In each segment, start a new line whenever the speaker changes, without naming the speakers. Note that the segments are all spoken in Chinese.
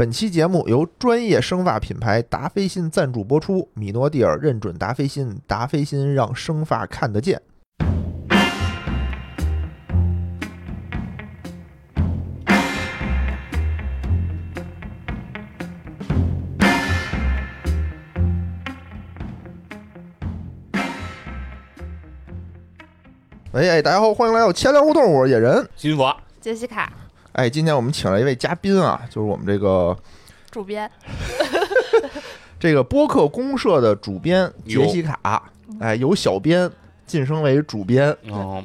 本期节目由专业生发品牌达霏欣赞助播出，米诺地尔认准达霏欣，达霏欣让生发看得见。喂，哎，大家好，欢迎来到千聊互动，我是野人。
金佛，
杰西卡
哎，今天我们请了一位嘉宾啊，就是我们这个
主编，
这个播客公社的主编杰西卡，哎，由小编晋升为主编。
哦，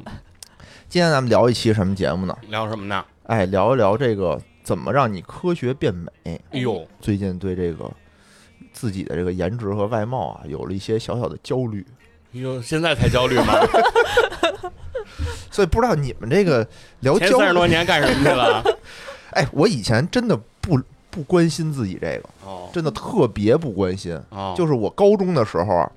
今天咱们聊一期什么节目呢？
聊什么呢？
哎，聊一聊这个怎么让你科学变美。
哎呦，
最近对这个自己的这个颜值和外貌啊，有了一些小小的焦虑，
哎呦，现在才焦虑吗？
所以不知道你们这个聊焦
前三十多，年干什么去了？
哎，我以前真的不不关心自己这个，
哦，
真的特别不关心。
哦，
就是我高中的时候啊，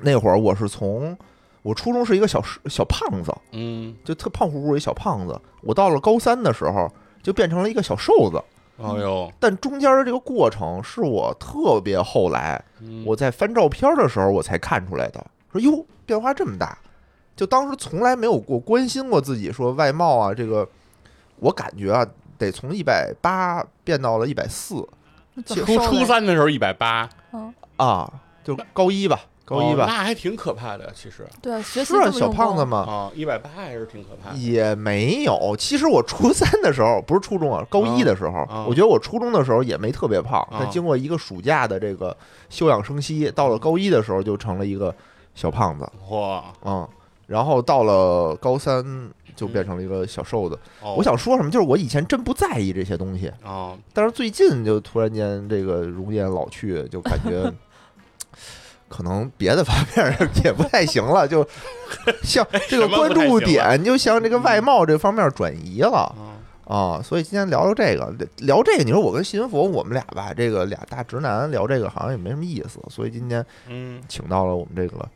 那会儿我是从我初中是一个小小胖子，
嗯，
就特胖乎乎一小胖子。我到了高三的时候，就变成了一个小瘦子。
哦呦，
但中间的这个过程是我特别后来
嗯
我在翻照片的时候我才看出来的。说哟，变化这么大，就当时从来没有过关心过自己说外貌啊，这个我感觉啊，得从一百八变到了一百四
初初三的时候一百八，
嗯，
啊，就高一吧，高一
哦
吧。
那还挺可怕的，其实
对，学习
是啊，小胖子嘛，
啊，一百八还是挺可怕的。
也没有。其实我初三的时候，不是初中啊，高一的时候，
啊
我觉得我初中的时候也没特别胖，
啊
但经过一个暑假的这个休养生息，到了高一的时候就成了一个小胖子，
哇，
嗯，然后到了高三就变成了一个小瘦子。
哦
我想说什么，就是我以前真不在意这些东西，
哦，
但是最近就突然间这个容颜老去，就感觉。可能别的方面也不太行了，就 像这个关注点，就像这个外貌这方面转移了
啊
啊。所以今天聊聊这个，聊这个，你说我跟新佛我们俩吧，这个俩大直男聊这个好像也没什么意思，所以今天
嗯，
请到了我们这个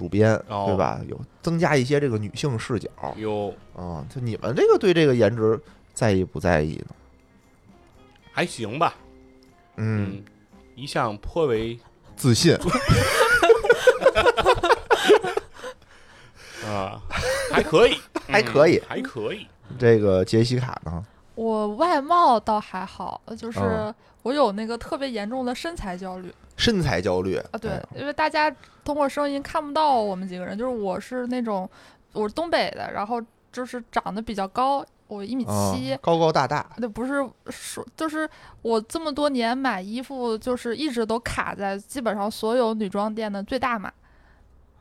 主编，
哦
对吧？有增加一些这个女性视角
有
啊。就你们这个对这个颜值在意不在意呢？
还行吧，
嗯，
嗯，一向颇为
自信，
啊，还可以，
还可以
嗯还可以。
这个杰西卡呢？
我外貌倒还好，就是
嗯
我有那个特别严重的身材焦虑
身材焦虑
啊，对
哎，
因为大家通过声音看不到我们几个人，就是我是那种我是东北的，然后就是长得比较高，我一米
啊
七。
高高大大，
对，不是说，就是我这么多年买衣服，就是一直都卡在基本上所有女装店的最大码，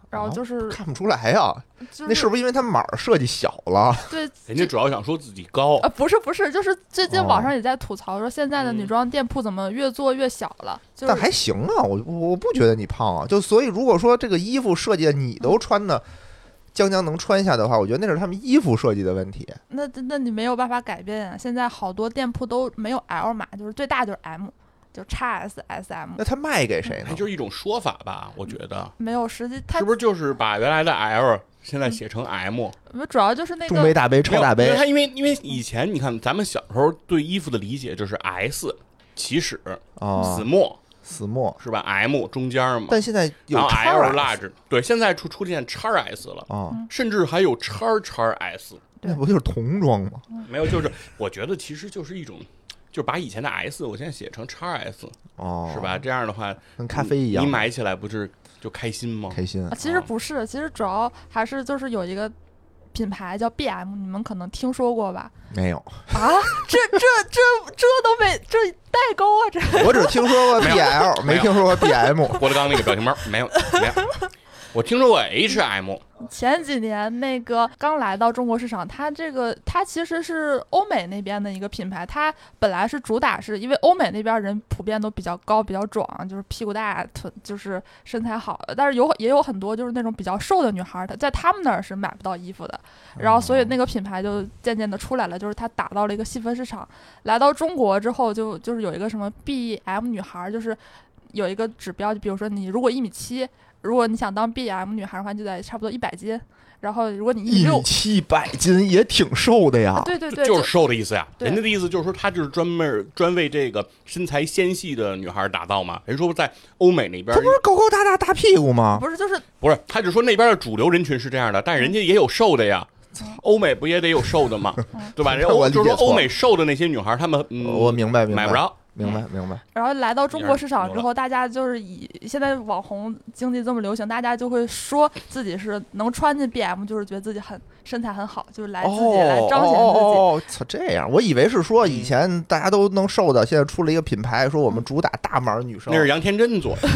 然后
啊
就是、
看不出来呀。
就是
那是不是因为他码儿设计小了？
对
人家主要想说自己高
啊，，不是不是，就是最近
哦
网上也在吐槽说，现在的女
嗯
装店铺怎么越做越小了？就是
但还行啊，我我不觉得你胖啊。就所以如果说这个衣服设计的你都穿的将将能穿下的话，我觉得那是他们衣服设计的问题。
那那你没有办法改变啊。现在好多店铺都没有 L 码，就是最大就是 M，就 x S S M，
那他卖给谁呢？
那就是一种说法吧，我觉得
没有实际。它
是不是就是把原来的 L 现在写成 M？
不主要就是那个
中杯、大杯、超大杯
没有因为它因为因为以前你看咱们小时候对衣服的理解就是 S 起始
啊
，，small
死墨。
是吧？M 中间嘛，
但现在有
L large，对，现在出出现叉 S 了，
啊，
甚至还有叉叉 S，
那不就是童装吗？
没有，就是我觉得其实就是一种。就把以前的 S，我现在写成叉 S，
哦，
是吧？？这样的话，
跟咖啡一样，
你买起来不是就开心吗？
开心
啊，其实不是，其实主要还是就是有一个品牌叫 BM，你们可能听说过吧？
没有？
啊，这这这这都没这代沟啊，这
我只听说过 BL，
没
没听说过 BM。
郭德纲那个表情包没有没有，我听说过 HM，
前几年那个刚来到中国市场，它这个它其实是欧美那边的一个品牌，它本来是主打是因为欧美那边人普遍都比较高、比较壮，就是屁股大、臀就是身材好，但是有也有很多就是那种比较瘦的女孩儿，她在他们那儿是买不到衣服的，然后所以那个品牌就渐渐的出来了，就是它打到了一个细分市场。来到中国之后就，就是有一个什么 BM 女孩，就是有一个指标，就比如说你如果一米七。如果你想当 BM 女孩的话，就得差不多一百斤，然后如果你
一
六
米七百斤也挺瘦的呀。
对对对，
就是瘦的意思呀。人家的意思就是说，他就是专门专为这个身材纤细的女孩打造嘛。人说在欧美那边
他不是高高大大大屁股吗？
不是就是
不是，他就说那边的主流人群是这样的，但是人家也有瘦的呀。欧美不也得有瘦的吗？对吧？人
我
欧就是说欧美瘦的那些女孩，她们嗯，
我明白明白
买不着。
明白明白。
然后来到中国市场之后，大家就是以现在网红经济这么流行，大家就会说自己是能穿进 BM，就是觉得自己很身材很好，就是来自己来彰显自己。
哦哦，操，这样，我以为是说以前大家都能瘦的，现在出了一个品牌，说我们主打大码女生。
那是杨天真做的，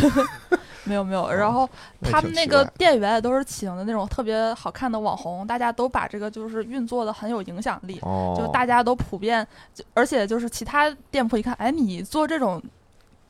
没有没有，然后他们那个店员也都是请的那种特别好看的网红，大家都把这个就是运作的很有影响力。
哦，
就大家都普遍，就而且就是其他店铺一看，哎，你做这种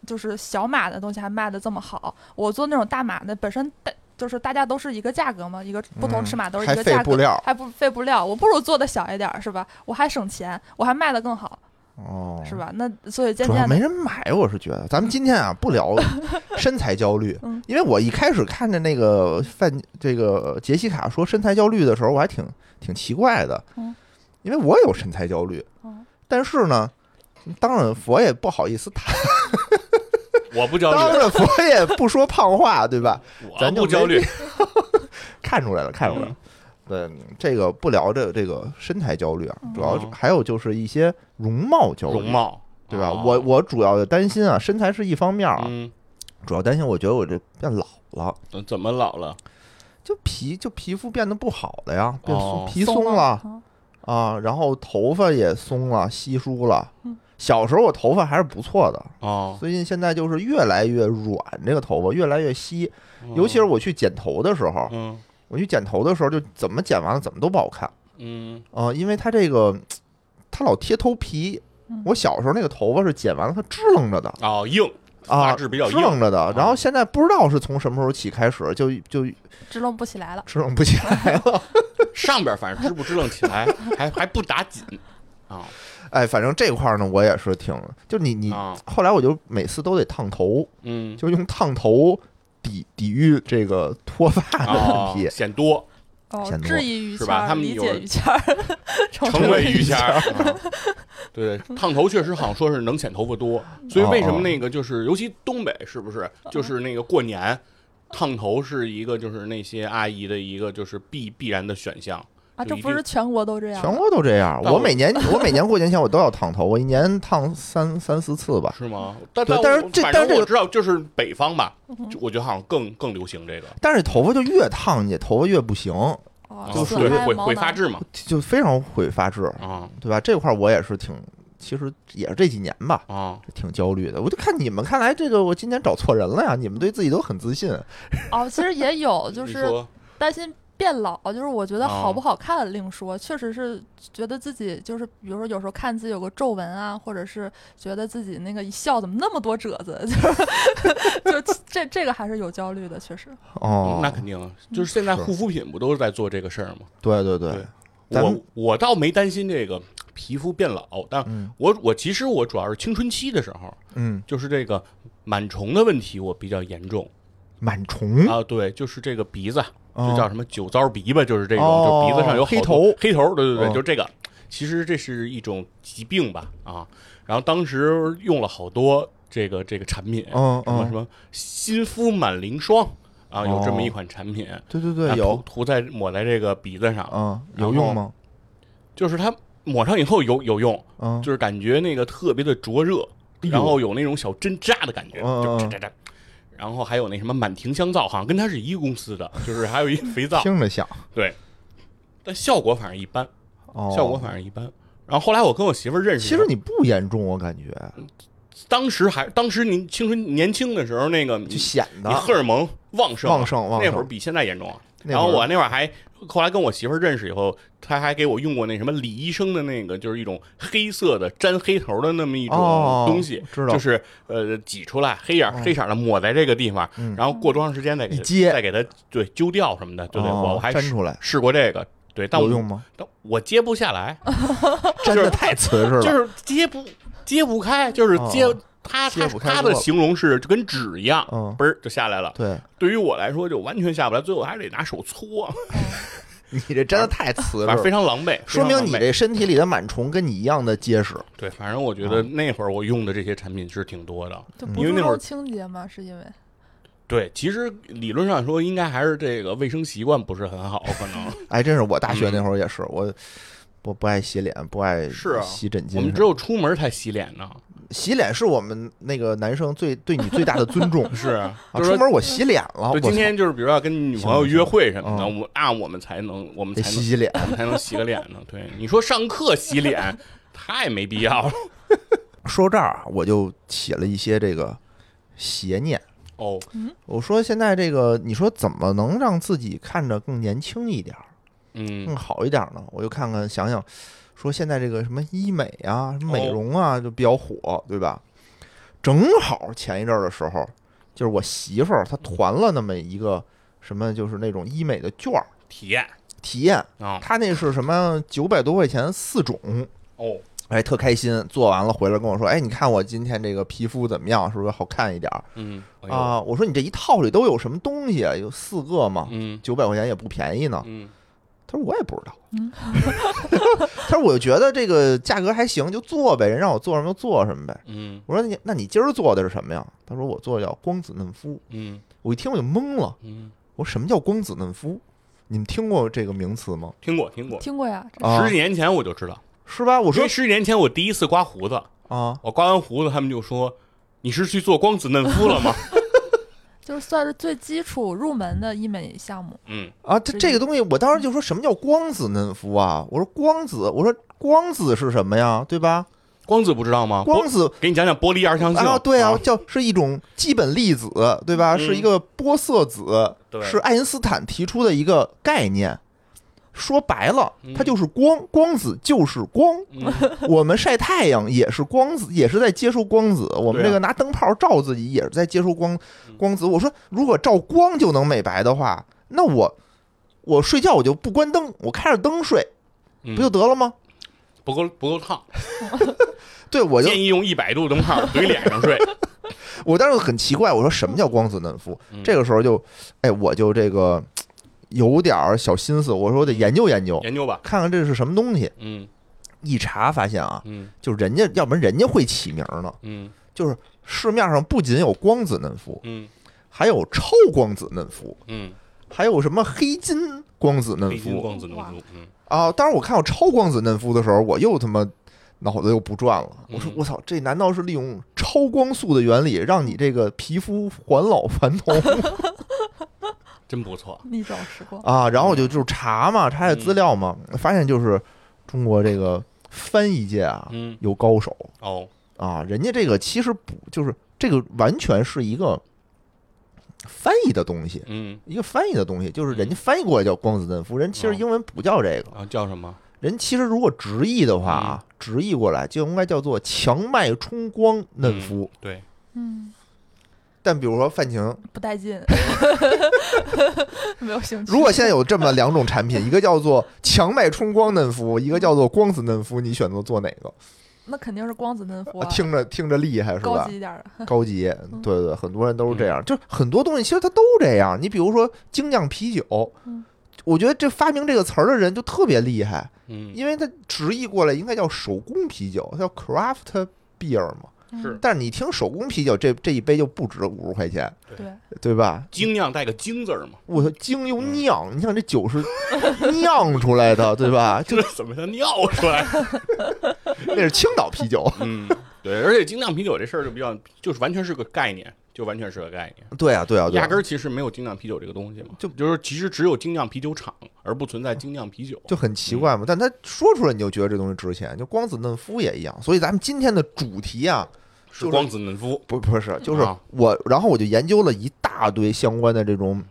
就是小码的东西还卖的这么好，我做那种大码的本身大就是大家都是一个价格嘛，一个不同尺码都是一个价格，还不费布料，我不如做的小一点儿是吧？我还省钱，我还卖的更好
哦，
是？吧？那所以渐
主要
渐
没人买，我是觉得。咱们今天啊，不聊 身材焦虑
嗯，
因为我一开始看着那个范这个杰西卡说身材焦虑的时候，我还挺挺奇怪的
嗯，
因为我有身材焦虑
嗯，
但是呢，当然佛也不好意思谈，
我不焦虑，
当然佛也不说胖话，对吧？
我
咱就
不焦虑。
看出来了，看出来了。
嗯
对，这个不聊这这个身材焦虑啊，主要还有就是一些容貌焦虑，
容貌
对吧？
哦。
我我主要的担心啊，身材是一方面啊，
嗯，
主要担心我觉得我这变老了，
怎么老了？
就皮就皮肤变得不好了呀，变松
哦。
皮
松
松了
嗯。
啊，然后头发也松了，稀疏了
嗯。
小时候我头发还是不错的，
哦，
最近现在就是越来越软，这个头发越来越稀，尤其是我去剪头的时候，
嗯
我去剪头的时候就怎么剪完了怎么都不好看。
嗯
啊、因为它这个它老贴头皮
嗯。
我小时候那个头发是剪完了它支棱着的
哦硬
啊，
质比较
支棱
硬
着的。然后现在不知道是从什么时候起开始就就
支棱不起来了。
支棱不起来了。
上边反正支不支棱起来，还还不打紧啊
哎，反正这块儿呢，我也是挺，就你你
啊
后来我就每次都得烫头，
嗯
就用烫头抵抵御这个脱发的
哦
问题。
显多
哦
显，多
质疑于
是
谦儿，理
吧他们有
解于谦儿，成
成为
于
于谦对，烫头确实好像说是能显头发多，所以为什么那个就是，尤其东北是不是，就是那个过年烫头是一个就是那些阿姨的一个就是必必然的选项。
这不是全国都这样？
全国都这样，
我
我每年我每年过年前我都要烫头，我一年烫三三四次吧。
是吗？但
对但是这但是这个
正我知道，就是北方吧，我觉得好像更更流行这个，
但是头发就越烫你头发越不行，
哦
就
损
对会
害毛囊
会发质嘛
就非常会发质，
啊
对吧？这块儿我也是挺，其实也是这几年吧，
啊！
挺焦虑的。我就看你们，看来这个我今年找错人了呀！你们对自己都很自信，
哦，其实也有，就是担心变老，就是我觉得好
哦。
不好看另说，确实是觉得自己就是，比如说有时候看自己有个皱纹啊，或者是觉得自己那个一笑怎么那么多褶子，就是就这这个还是有焦虑的，确实。
哦，
那肯定，就是现在护肤品不都是在做这个事儿吗？
对对对
对，我我倒没担心这个皮肤变老，但
嗯。
我我其实我主要是青春期的时候，
嗯，
就是这个螨虫的问题我比较严重。
螨虫？
啊，对，就是这个鼻子，
哦
就叫什么酒糟鼻吧，就是这种，
哦
就鼻子上有
黑头。
黑头，对对对，
哦。
就这个。其实这是一种疾病吧，啊，然后当时用了好多这个这个产品，
嗯嗯，
什么什么新肤满灵霜啊，有这么
哦
一款产品，
对对对，
啊
有。
涂涂在抹在这个鼻子上，
嗯，有用吗？
就是它抹上以后有有用，
嗯，
就是感觉那个特别的灼热，然后有那种小针扎的感觉，就扎扎扎。然后还有那什么满庭香皂，好像跟它是一个公司的，就是还有一肥皂，
听着像，
对，但效果反正一般，
哦，
效果反正一般。然后后来我跟我媳妇儿认识，
其实你不严重，我感觉。
当时还当时您青春年轻的时候，那个
就
你
显得。
你荷尔蒙旺盛啊
旺盛旺盛。
那会儿比现在严重啊。
那
然后我那会儿还后来跟我媳妇儿认识以后，她还给我用过那什么李医生的那个，就是一种黑色的粘黑头的那么一种
哦
东西，
知道。
就是呃挤出来黑眼黑色的抹在这个地方，
嗯。
然后过多长时间再给
接。
再给它对揪掉什么的，对对，
哦
我我还试
粘出来。
试过这个，对，但我
有用吗？
但我接不下来，
真的太瓷实了，
就是接不接不开，就是接
哦
他
揭
他他的形容是就跟纸一样，
嗯，
嘣儿就下来了。
对，
对于我来说就完全下不来，最后还得拿手搓。
你这真的太瓷实了，
非常狼狈，
说明你这身体里的螨虫跟你一样的结实。
对，反正我觉得那会儿我用的这些产品是挺多的。
就不注
因为那会儿
重清洁嘛？是因为
对，其实理论上说，应该还是这个卫生习惯不是很好，可能
哎，真是我大学那会儿也是，我不不爱洗脸，不爱
是啊
洗枕巾。
我们只有出门才洗脸呢。
洗脸是我们那个男生最对你最大的尊重
是，
啊！
就是说，
出门我洗脸了，我
今天就是比如要跟女朋友约会什么的，
行
我那我们才能，我们
得
才能，
洗洗脸。
才能洗个脸呢。对，你说上课洗脸太没必要了。
说这儿啊，我就起了一些这个邪念。
哦，
我说现在这个，你说怎么能让自己看着更年轻一点儿，更
嗯，
好一点儿呢？我就看看想想，说现在这个什么医美啊、什么美容啊，就比较火，对吧？正好前一阵儿的时候，就是我媳妇儿她团了那么一个什么，就是那种医美的券儿
体验
体验，
啊，
她那是什么九百多块钱四种，
哦，
哎，特开心。做完了回来跟我说，哎，你看我今天这个皮肤怎么样？是不是好看一点儿
嗯，
啊？我说你这一套里都有什么东西啊？有四个嘛？
嗯
九百块钱也不便宜呢。
嗯，
他说我也不知道。
嗯
他说我就觉得这个价格还行，就做呗，人让我做什么就做什么呗。
嗯
我说你那你今儿做的是什么呀？他说我做的叫光子嫩肤。
嗯
我一听我就懵了，
嗯，
我说什么叫光子嫩肤？你们听过这个名词吗？
听过听过，
听过呀？
啊
十几年前我就知道，
是吧？我说
十几年前我第一次刮胡子，
啊，
我刮完胡子，他们就说你是去做光子嫩肤了吗？
就是算是最基础入门的医美项目。
嗯，
啊，这这个东西，我当时就说什么叫光子嫩肤啊？我说光子，我说光子是什么呀？对吧？
光子不知道吗？
光子
给你讲讲玻璃二象性
啊，对啊，叫是一种基本粒子，对吧？
嗯
是一个玻色子，是爱因斯坦提出的一个概念。说白了
嗯，
它就是光，光子就是光。
嗯
我们晒太阳也是光子，也是在接收光子。我们这个拿灯泡照自己也是在接收光
嗯
光子。我说，如果照光就能美白的话，那我我睡觉我就不关灯，我开着灯睡，
嗯
不就得了吗？
不够不够烫
对，我就
建议用一百度灯泡怼脸上睡。
我当时很奇怪，我说什么叫光子嫩肤？
嗯
这个时候就，哎，我就这个有点儿小心思，我说我得研究研究，
研究吧。
看看这是什么东西。
嗯
一查发现啊，
嗯
就是人家要不然人家会起名儿呢，
嗯
就是市面上不仅有光子嫩肤，
嗯
还有超光子嫩肤，
嗯，
还有什么黑金光子嫩肤
光子嫩肤。嗯
啊。当然，我看到超光子嫩肤的时候，我又他妈脑子又不转了。我说
嗯
我操，这难道是利用超光速的原理让你这个皮肤返老还童
真不错。
逆转时光，
啊？然后我就就查嘛，查下资料嘛，发现就是中国这个翻译界啊
嗯
有高手
哦
啊，人家这个其实不就是这个完全是一个翻译的东西。
嗯
一个翻译的东西，就是人家翻译过来叫光子嫩肤，人其实
哦
英文不叫这个，
啊叫什么？
人其实如果直译的话啊，直译过来就应该叫做强脉冲光嫩肤。
对，
嗯，
但比如说范晴，
不带劲，没有兴趣。
如果现在有这么两种产品，一个叫做强脉冲光嫩肤，一个叫做光子嫩肤，你选择做哪个？
那肯定是光子嫩肤啊，
听着听着厉害是吧
高级？一点的。
高级，对对对，很多人都是这样，就很多东西其实它都这样。你比如说精酿啤酒
嗯，
我觉得这发明这个词儿的人就特别厉害，
嗯
因为它直译过来应该叫手工啤酒，它叫 craft beer 嘛。
是
但是你听手工啤酒，这这一杯就不值五十块钱，
对，
对吧？
精酿带个精字儿嘛，
我操，精又酿，你想这酒是 酿出来的，对吧？就
这怎么叫酿出来？
那是青岛啤酒，
嗯，对，而且精酿啤酒这事儿就比较，就是完全是个概念，就完全是个概念。
对啊，对啊，对啊
压根儿其实没有精酿啤酒这个东西嘛，
就
就是其实只有精酿啤酒厂，而不存在精酿啤酒。
就很奇怪嘛。但他说出来，你就觉得这东西值钱，就光子嫩肤也一样。所以咱们今天的主题啊，
是光子嫩肤，
不不是，就是
啊。
我，然后我就研究了一大堆相关的这种，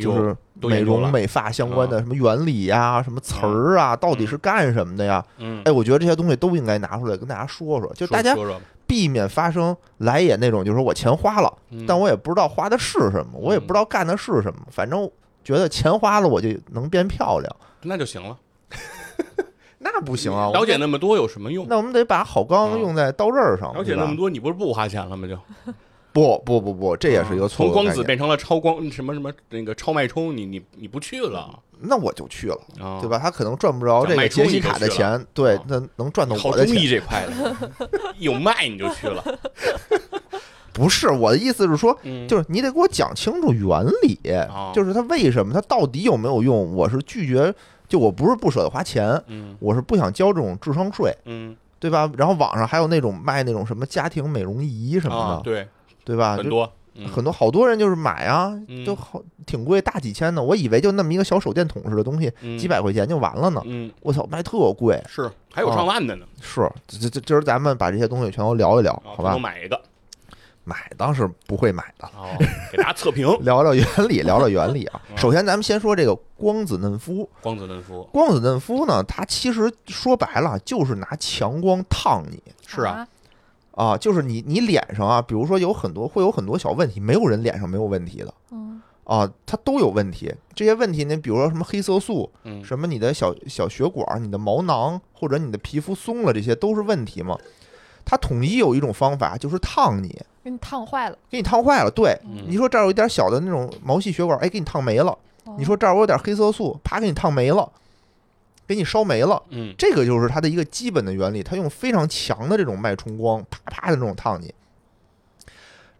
就是美容美发相关的什么原理呀、什么词儿啊，到底是干什么的呀？
嗯，
哎，我觉得这些东西都应该拿出来跟大家说说，就大家
说说
避免发生来也那种，就是说我钱花了，
嗯。
但我也不知道花的是什么，我也不知道干的是什么，反正觉得钱花了我就能变漂亮，
那就行了。
那不行啊！
了解那么多有什么用？
那我们得把好钢
嗯
用在刀刃上，
了解那么多，你不是不花钱了吗？就
不不不不，这也是一个错
从。光子变成了超光什么什么那个超脉冲，你你你不去了
那我就去了，
啊，
对？吧？他可能赚不着这个杰西卡的钱，对
啊，
那能赚到
靠
我的钱。
这块的，有卖你就去了，
不是我的意思是说，
嗯，
就是你得给我讲清楚原理，
哦
就是它为什么，它到底有没有用？我是拒绝，就我不是不舍得花钱，
嗯
我是不想交这种智商税，
嗯
对吧？然后网上还有那种卖那种什么家庭美容仪什么的，
啊对，
对吧？
很多嗯
很多好多人就是买啊，
嗯
都好挺贵，大几千的。我以为就那么一个小手电筒似的东西，
嗯
几百块钱就完了呢。
嗯
我操，卖特贵。
是还有上万的呢，
是，这这今儿咱们把这些东西全都聊一聊，好吧？
买一个
买当是不会买的，
哦，给大家测评。
聊聊原理，聊聊原理啊。
啊
首先，咱们先说这个光子嫩肤。
光子嫩肤。
光子嫩肤呢，它其实说白了就是拿强光烫你。
是啊，
啊，就是你你脸上啊，比如说有很多会有很多小问题，没有人脸上没有问题的。
嗯。
啊，它都有问题。这些问题呢，比如说什么黑色素，
嗯。
什么你的小小血管、你的毛囊或者你的皮肤松了，这些都是问题嘛。它统一有一种方法，就是烫你，
给你烫坏了。
给你烫坏了。对，
嗯
你说这儿有一点小的那种毛细血管，哎，给你烫没了。
哦
你说这儿我有点黑色素，啪给你烫没了，给你烧没了。
嗯
这个就是它的一个基本的原理，它用非常强的这种脉冲光，啪啪的那种烫你。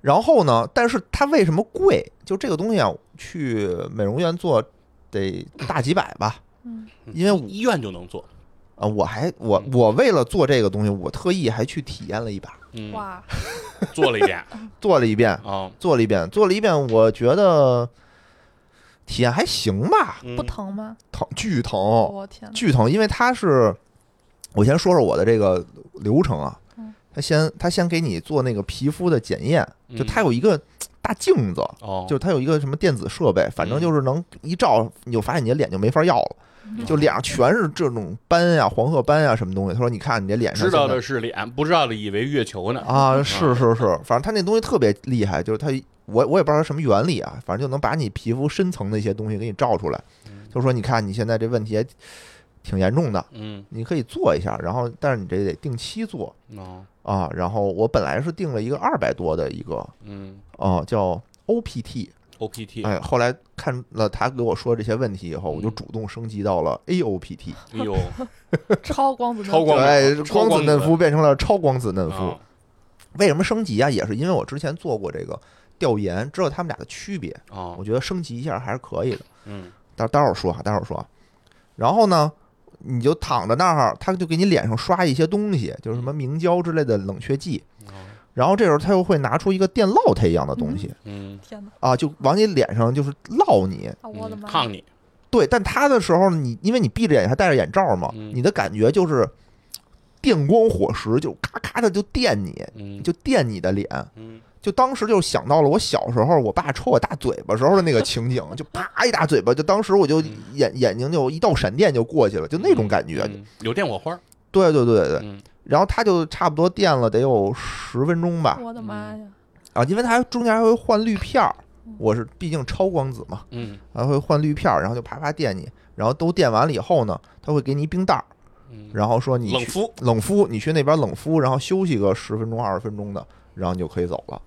然后呢，但是它为什么贵？就这个东西啊，去美容院做得大几百吧，
嗯
因为
医院就能做，
啊，我还我我为了做这个东西，我特意还去体验了一把，
嗯，
哇，
做了一遍。
做了一遍，
啊，
做了一遍，做了一遍，我觉得体验还行吧，
嗯。
不疼吗？
疼巨疼，
我天！
巨疼，因为它是，我先说说我的这个流程啊
嗯，
他先他先给你做那个皮肤的检验，就
嗯
它有一个大镜子，
哦，
就它有一个什么电子设备，反正就是能一照，你就发现你的脸就没法要了，
嗯
就脸上全是这种斑呀、黄褐斑呀什么东西。他说你看你这脸上
知道的是脸，不知道的以为月球呢，
啊，是是是，反正他那东西特别厉害，就是他我我也不知道它什么原理啊，反正就能把你皮肤深层的一些东西给你照出来，
嗯。
就说你看你现在这问题也挺严重的。
嗯。
你可以做一下，然后但是你这得定期做。
哦。
啊。然后我本来是定了一个二百多的一个
嗯。
啊，叫 OPT，
，OPT，
哎，后来看了他给我说这些问题以后，我就
嗯。
主动升级到了 AOPT，
哎呦，
超光子嫩
超光
对，
子
光子嫩肤。变成了超光子嫩肤。
啊。
为什么升级啊？也是因为我之前做过这个调研，知道他们俩的区别，
啊。
我，觉得升级一下还是可以的。
嗯。
待待会儿说啊，待会儿说啊。然后呢，你就躺在那儿，他就给你脸上刷一些东西，就是什么明胶之类的冷却剂。
哦
然后这时候他又会拿出一个电烙铁一样的东西
嗯，
天哪！
啊，就往你脸上就是烙你。
啊，我的妈！
嗯烫你，
对，但他的时候，你因为你闭着眼还戴着眼罩嘛，
嗯
你的感觉就是电光火石，就咔咔的就电你，
嗯
就电你的脸。
嗯
就当时就想到了我小时候我爸抽我大嘴巴时候的那个情景，就啪一大嘴巴，就当时我就
嗯
眼眼睛就一道闪电就过去了，就那种感觉。
嗯有电火花，
对对对对，
嗯
然后他就差不多电了得有十分钟吧，
我的妈呀！
啊，因为他中间还会换滤片儿，我是毕竟超光子嘛，
嗯。
还会换滤片儿，然后就啪啪电你，然后都电完了以后呢，他会给你一冰袋儿，
嗯，
然后说你去
冷敷，
冷敷，你去那边冷敷，然后休息个十分钟二十分钟的，然后你就可以走了，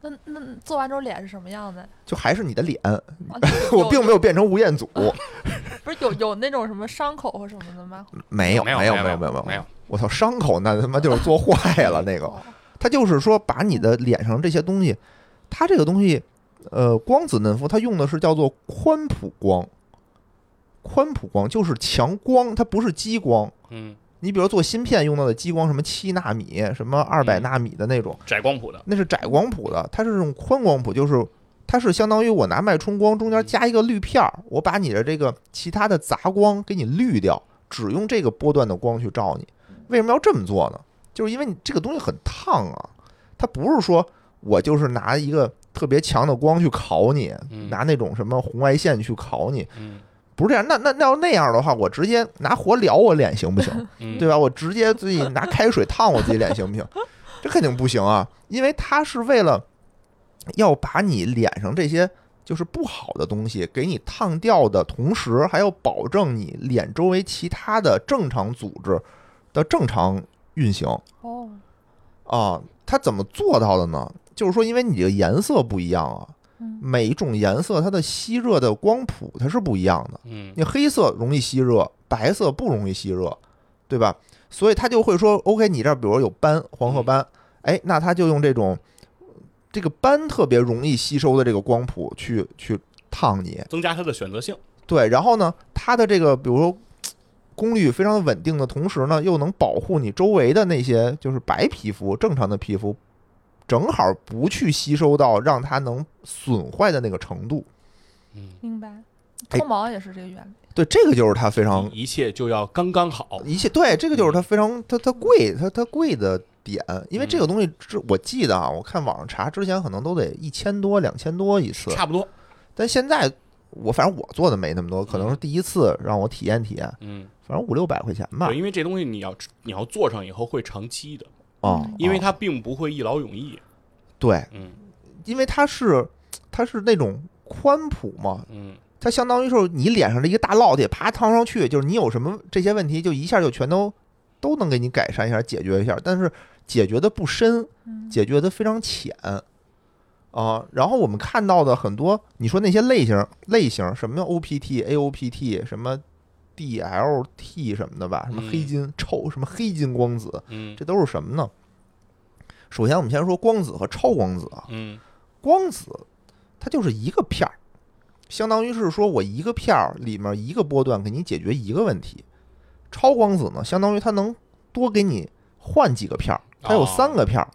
那那做完之后脸是什么样的？
就还是你的脸，
啊
我并没有变成吴彦祖，
不是有有那种什么伤口或什么的吗？
没有有
没没
没有没有。
没有，
我操，伤口那他妈就是做坏了那个。
哦
它就是说把你的脸上这些东西，它这个东西，呃，光子嫩肤它用的是叫做宽谱光，宽谱光就是强光，它不是激光。
嗯，
你比如做芯片用到的激光，什么七纳米、什么二百
嗯
纳米的那种，
窄光谱的，
那是窄光谱的，它是这种宽光谱，就是它是相当于我拿脉冲光中间加一个滤片儿，我把你的这个其他的杂光给你滤掉，只用这个波段的光去照你。为什么要这么做呢？就是因为你这个东西很烫啊，它不是说我就是拿一个特别强的光去烤你，
嗯
拿那种什么红外线去烤你，
嗯
不是这样。那那那要那样的话，我直接拿火燎我脸行不行？
嗯，
对吧？我直接自己拿开水烫我自己脸行不行？这肯定不行啊，因为它是为了要把你脸上这些就是不好的东西给你烫掉的同时，还要保证你脸周围其他的正常组织的正常运行
哦，
啊。它怎么做到的呢？就是说，因为你这个颜色不一样啊，
嗯
每一种颜色它的吸热的光谱它是不一样的。
嗯
你黑色容易吸热，白色不容易吸热，对吧？所以它就会说，OK，你这儿比如有斑，黄褐斑，哎，那它就用这种这个斑特别容易吸收的这个光谱去去烫你，
增加它的选择性。
对，然后呢，它的这个比如说功率非常的稳定的同时呢，又能保护你周围的那些就是白皮肤、正常的皮肤，正好不去吸收到让它能损坏的那个程度。
嗯，
明白。
哎
脱毛也是这个原理。
对，这个就是它非常
一切就要刚刚好。
一切对，这个就是它非常它它贵，它它贵的点，因为这个东西之我记得啊，我看网上查之前可能都得一千多、两千多一次，
差不多。
但现在我反正我做的没那么多，可能是第一次让我体验体验，
嗯，
反正五六百块钱吧
对，，因为这东西你要你要做上以后会长期的，
啊、
因为它并不会一劳永逸。
对，
嗯。
因为它是它是那种宽谱嘛，
嗯。
它相当于是你脸上的一个大烙铁，啪烫上去，就是你有什么这些问题，就一下就全都都能给你改善一下、解决一下，但是解决的不深，
嗯。
解决的非常浅啊。然后我们看到的很多，你说那些类型类型，什么 OPT、AOPT，什么 DLT 什么的吧，什么
嗯
黑金臭，什么黑金光子，
嗯
这都是什么呢？首先，我们先说光子和超光子啊。
嗯
光子它就是一个片儿，相当于是说我一个片儿里面一个波段给你解决一个问题。超光子呢，相当于它能多给你换几个片儿，它有
哦
三个片儿，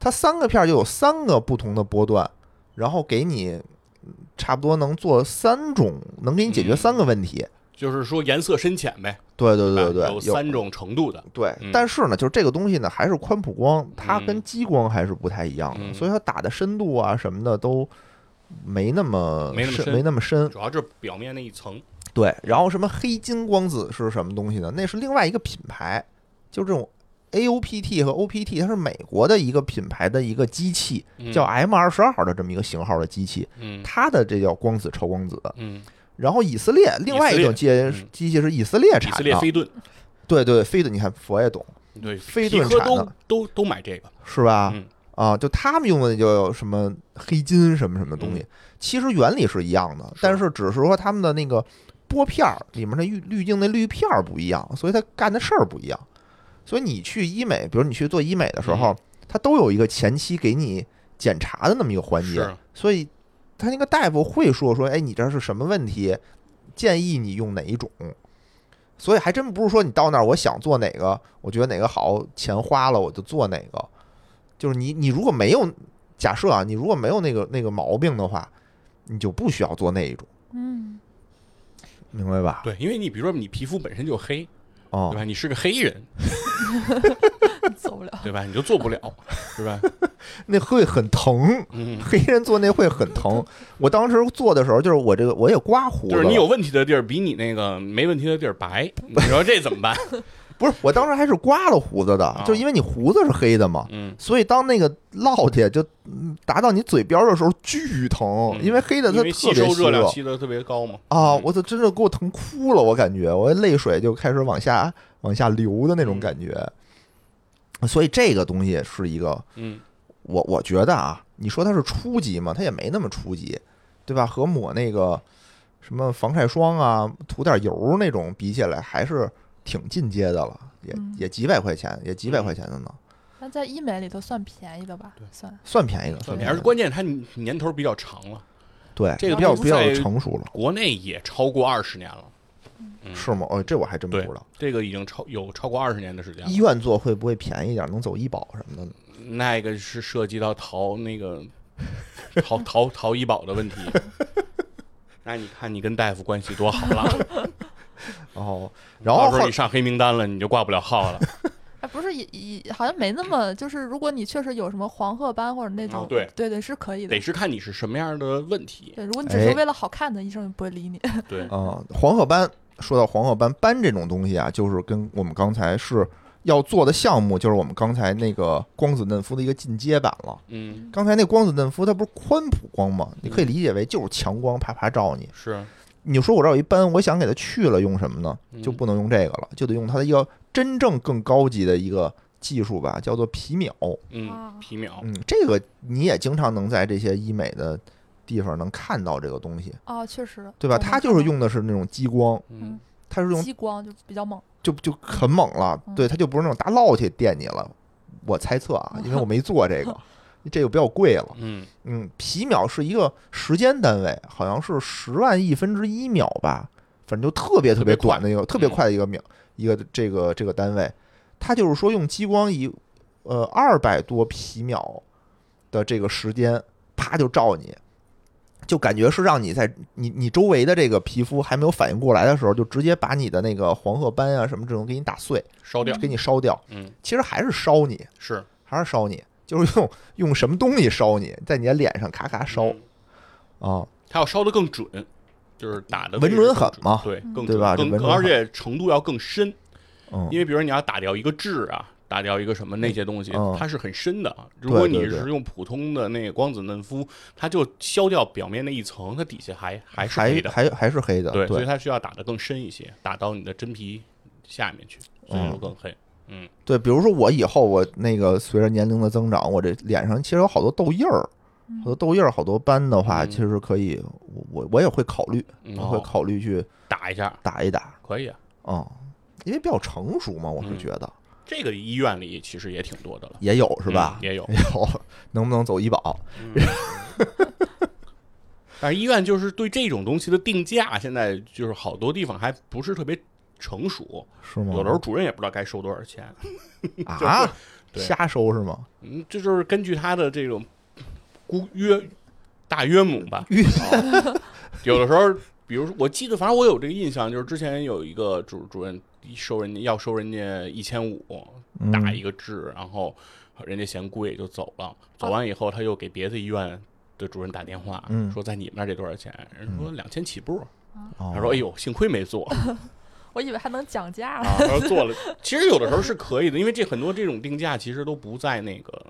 它三个片儿就有三个不同的波段，然后给你嗯差不多能做三种，能给你解决三个问题。
就是说颜色深浅呗。
对对对对，
有三种程度的。
对
嗯，
但是呢，就是这个东西呢，还是宽谱光，它跟
嗯
激光还是不太一样的，
嗯
所以它打的深度啊什么的都没那么，
没那么深
没那么深。
主要就是表面那一层。
对，然后什么黑金光子是什么东西呢？那是另外一个品牌，就这种 AOPT 和 OPT，它是美国的一个品牌的一个机器，
嗯。
叫 M 二十二的这么一个型号的机器，
嗯。
它的这叫光子超光子。
嗯，
然后以色列另外一种机
嗯。
机器是以色列产的，
色列飞盾，
对对，飞的，你看佛也懂。
对，
飞盾。产的。
都都买这个。
是吧？
嗯。
啊，就他们用的就有什么黑金什么什么东西，其实原理是一样的，但是只是说他们的那个拨片儿里面的滤滤镜那滤片儿不一样，所以它干的事儿不一样。所以你去医美，比如你去做医美的时候，他都有一个前期给你检查的那么一个环节，
是，
所以他那个大夫会说说，哎，你这是什么问题？建议你用哪一种。所以还真不是说你到那儿，我想做哪个，我觉得哪个好，钱花了我就做哪个。就是你你如果没有假设啊，你如果没有那个那个毛病的话，你就不需要做那一种，
嗯，
明白吧？
对，因为你比如说你皮肤本身就黑，
哦
对，吧？你是个黑人，
走不了。
对吧？你就做不了，是吧？
那会很疼，
嗯，
黑人做那会很疼。我当时做的时候，就是我这个我也刮胡子，
就是你有问题的地儿比你那个没问题的地儿白，你说这怎么办？
不是？我当时还是刮了胡子的，
啊
就因为你胡子是黑的嘛，
嗯，
所以当那个烙铁就嗯达到你嘴边的时候巨疼，
嗯
因为黑的它特别
收热量吸的特别高嘛。
啊！
嗯
我操，真的给我疼哭了，我感觉我泪水就开始往下往下流的那种感觉。所以这个东西是一个，
嗯
我我觉得啊，你说它是初级嘛，它也没那么初级，对吧？和抹那个什么防晒霜啊、涂点油那种比起来，还是挺进阶的了，也
嗯
也几百块钱，也几百块钱的呢，
那在医美里头算便宜的吧？算。
算便宜的，
算
便宜的。
而关键它年头比较长了，
对，
这个
比较比较成熟了，
国内也超过二十年了。嗯，
是吗？哦，这我还真不知道。
这个已经超有超过二十年的时间了
医。院做会不会便宜点，能走医保什么的呢？
那个是涉及到逃那个逃逃逃医保的问题。那你看你跟大夫关系多好了，
哦，然后后
到时候你上黑名单了，你就挂不了号了。
哎，不是也也好像没那么，就是如果你确实有什么黄褐斑或者那种，
哦对
对对是可以的
得。是看你是什么样的问题。
对，如果你只是
哎
为了好看的，医生就不会理你。
对，
啊、黄褐斑，说到黄褐斑斑这种东西啊，就是跟我们刚才是要做的项目，就是我们刚才那个光子嫩肤的一个进阶版了。
嗯，
刚才那光子嫩肤它不是宽谱光吗？你可以理解为就是强光啪啪照你。
是，
你说我这儿有一斑，我想给它去了，用什么呢？
嗯。
就不能用这个了，就得用它的一个真正更高级的一个技术吧，叫做皮秒。
嗯
啊，
皮秒，
嗯，这个你也经常能在这些医美的地方能看到这个东西，
哦，确实，
对吧？它就是用的是那种激光，
嗯。
它是用
激光就比较猛，
就就很猛了，
嗯。
对，它就不是那种大烙铁电你了。我猜测啊，因为我没做这个，这个比较贵了。
嗯。
嗯，皮秒是一个时间单位，好像是十万亿分之一秒吧，反正就特别特别短的一个特别
嗯
快的一个秒，一个这个这个单位，它就是说用激光以呃二百多皮秒的这个时间，啪就照你。就感觉是让你在你你周围的这个皮肤还没有反应过来的时候，就直接把你的那个黄褐斑啊什么这种给你打碎，
烧掉，
给你烧掉。
嗯。
其实还是烧你，
是。
还是烧你，就是用用什么东西烧你，在你的脸上咔咔烧
嗯
啊。
它要烧的更准，就是打的
稳准狠嘛
对，更
对吧
准更而且程度要更深，
嗯，
因为比如你要打掉一个痣啊，打掉一个什么那些东西
嗯，
它是很深的。如果你是用普通的那个光子嫩肤，它就消掉表面那一层，它底下还还是黑的。
还还还是黑的，
对，所以它需要打得更深一些，打到你的真皮下面去，所以更黑。嗯
对。比如说我以后我那个随着年龄的增长，我这脸上其实有好多痘印儿，好多痘印儿、好多斑的话，
嗯
其实可以，我我我也会考虑，
嗯
我会
哦
考虑去
打一下
打一打，
可以啊。
嗯，因为比较成熟嘛，我是
嗯
觉得
这个医院里其实也挺多的了，
也有是吧
嗯？也有。
有，能不能走医保？
但是医院就是对这种东西的定价，现在就是好多地方还不是特别成熟，
是吗？
有的时候主任也不知道该收多少钱。
啊，
对
瞎收是吗？
嗯，这就是根据他的这种估约大约母吧。有的时候，比如说，我记得，反正我有这个印象，就是之前有一个主主任收人家要收人家一千五
嗯
打一个痣，然后人家嫌贵就走了。走完以后，他又给别的医院的主任打电话，
嗯
说在你们那儿得多少钱？人说两千起步。
哦
他说：“哎呦，幸亏没做
我以为还能讲价呢。
啊！” 做了，其实有的时候是可以的，因为这很多这种定价其实都不在那个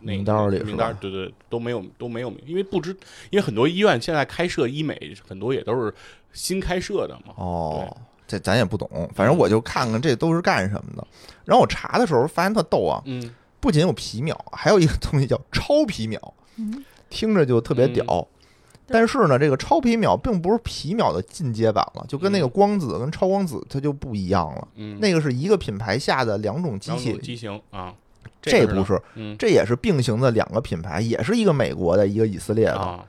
名单里是吧
名单对对都没有都没有，因为不知因为很多医院现在开设医美很多也都是新开设的嘛。
哦，这咱也不懂，反正我就看看这都是干什么的。然后我查的时候发现特逗啊，
嗯，
不仅有皮秒，还有一个东西叫超皮秒，
嗯，
听着就特别屌。
对
但是呢，这个超皮秒并不是皮秒的进阶版了，就跟那个
嗯。
光子跟超光子它就不一样了。
嗯，
那个是一个品牌下的两种机器
种，机型。啊，
这不是，
嗯。
这也是并行的两个品牌，也是一个美国的，一个以色列的。
啊，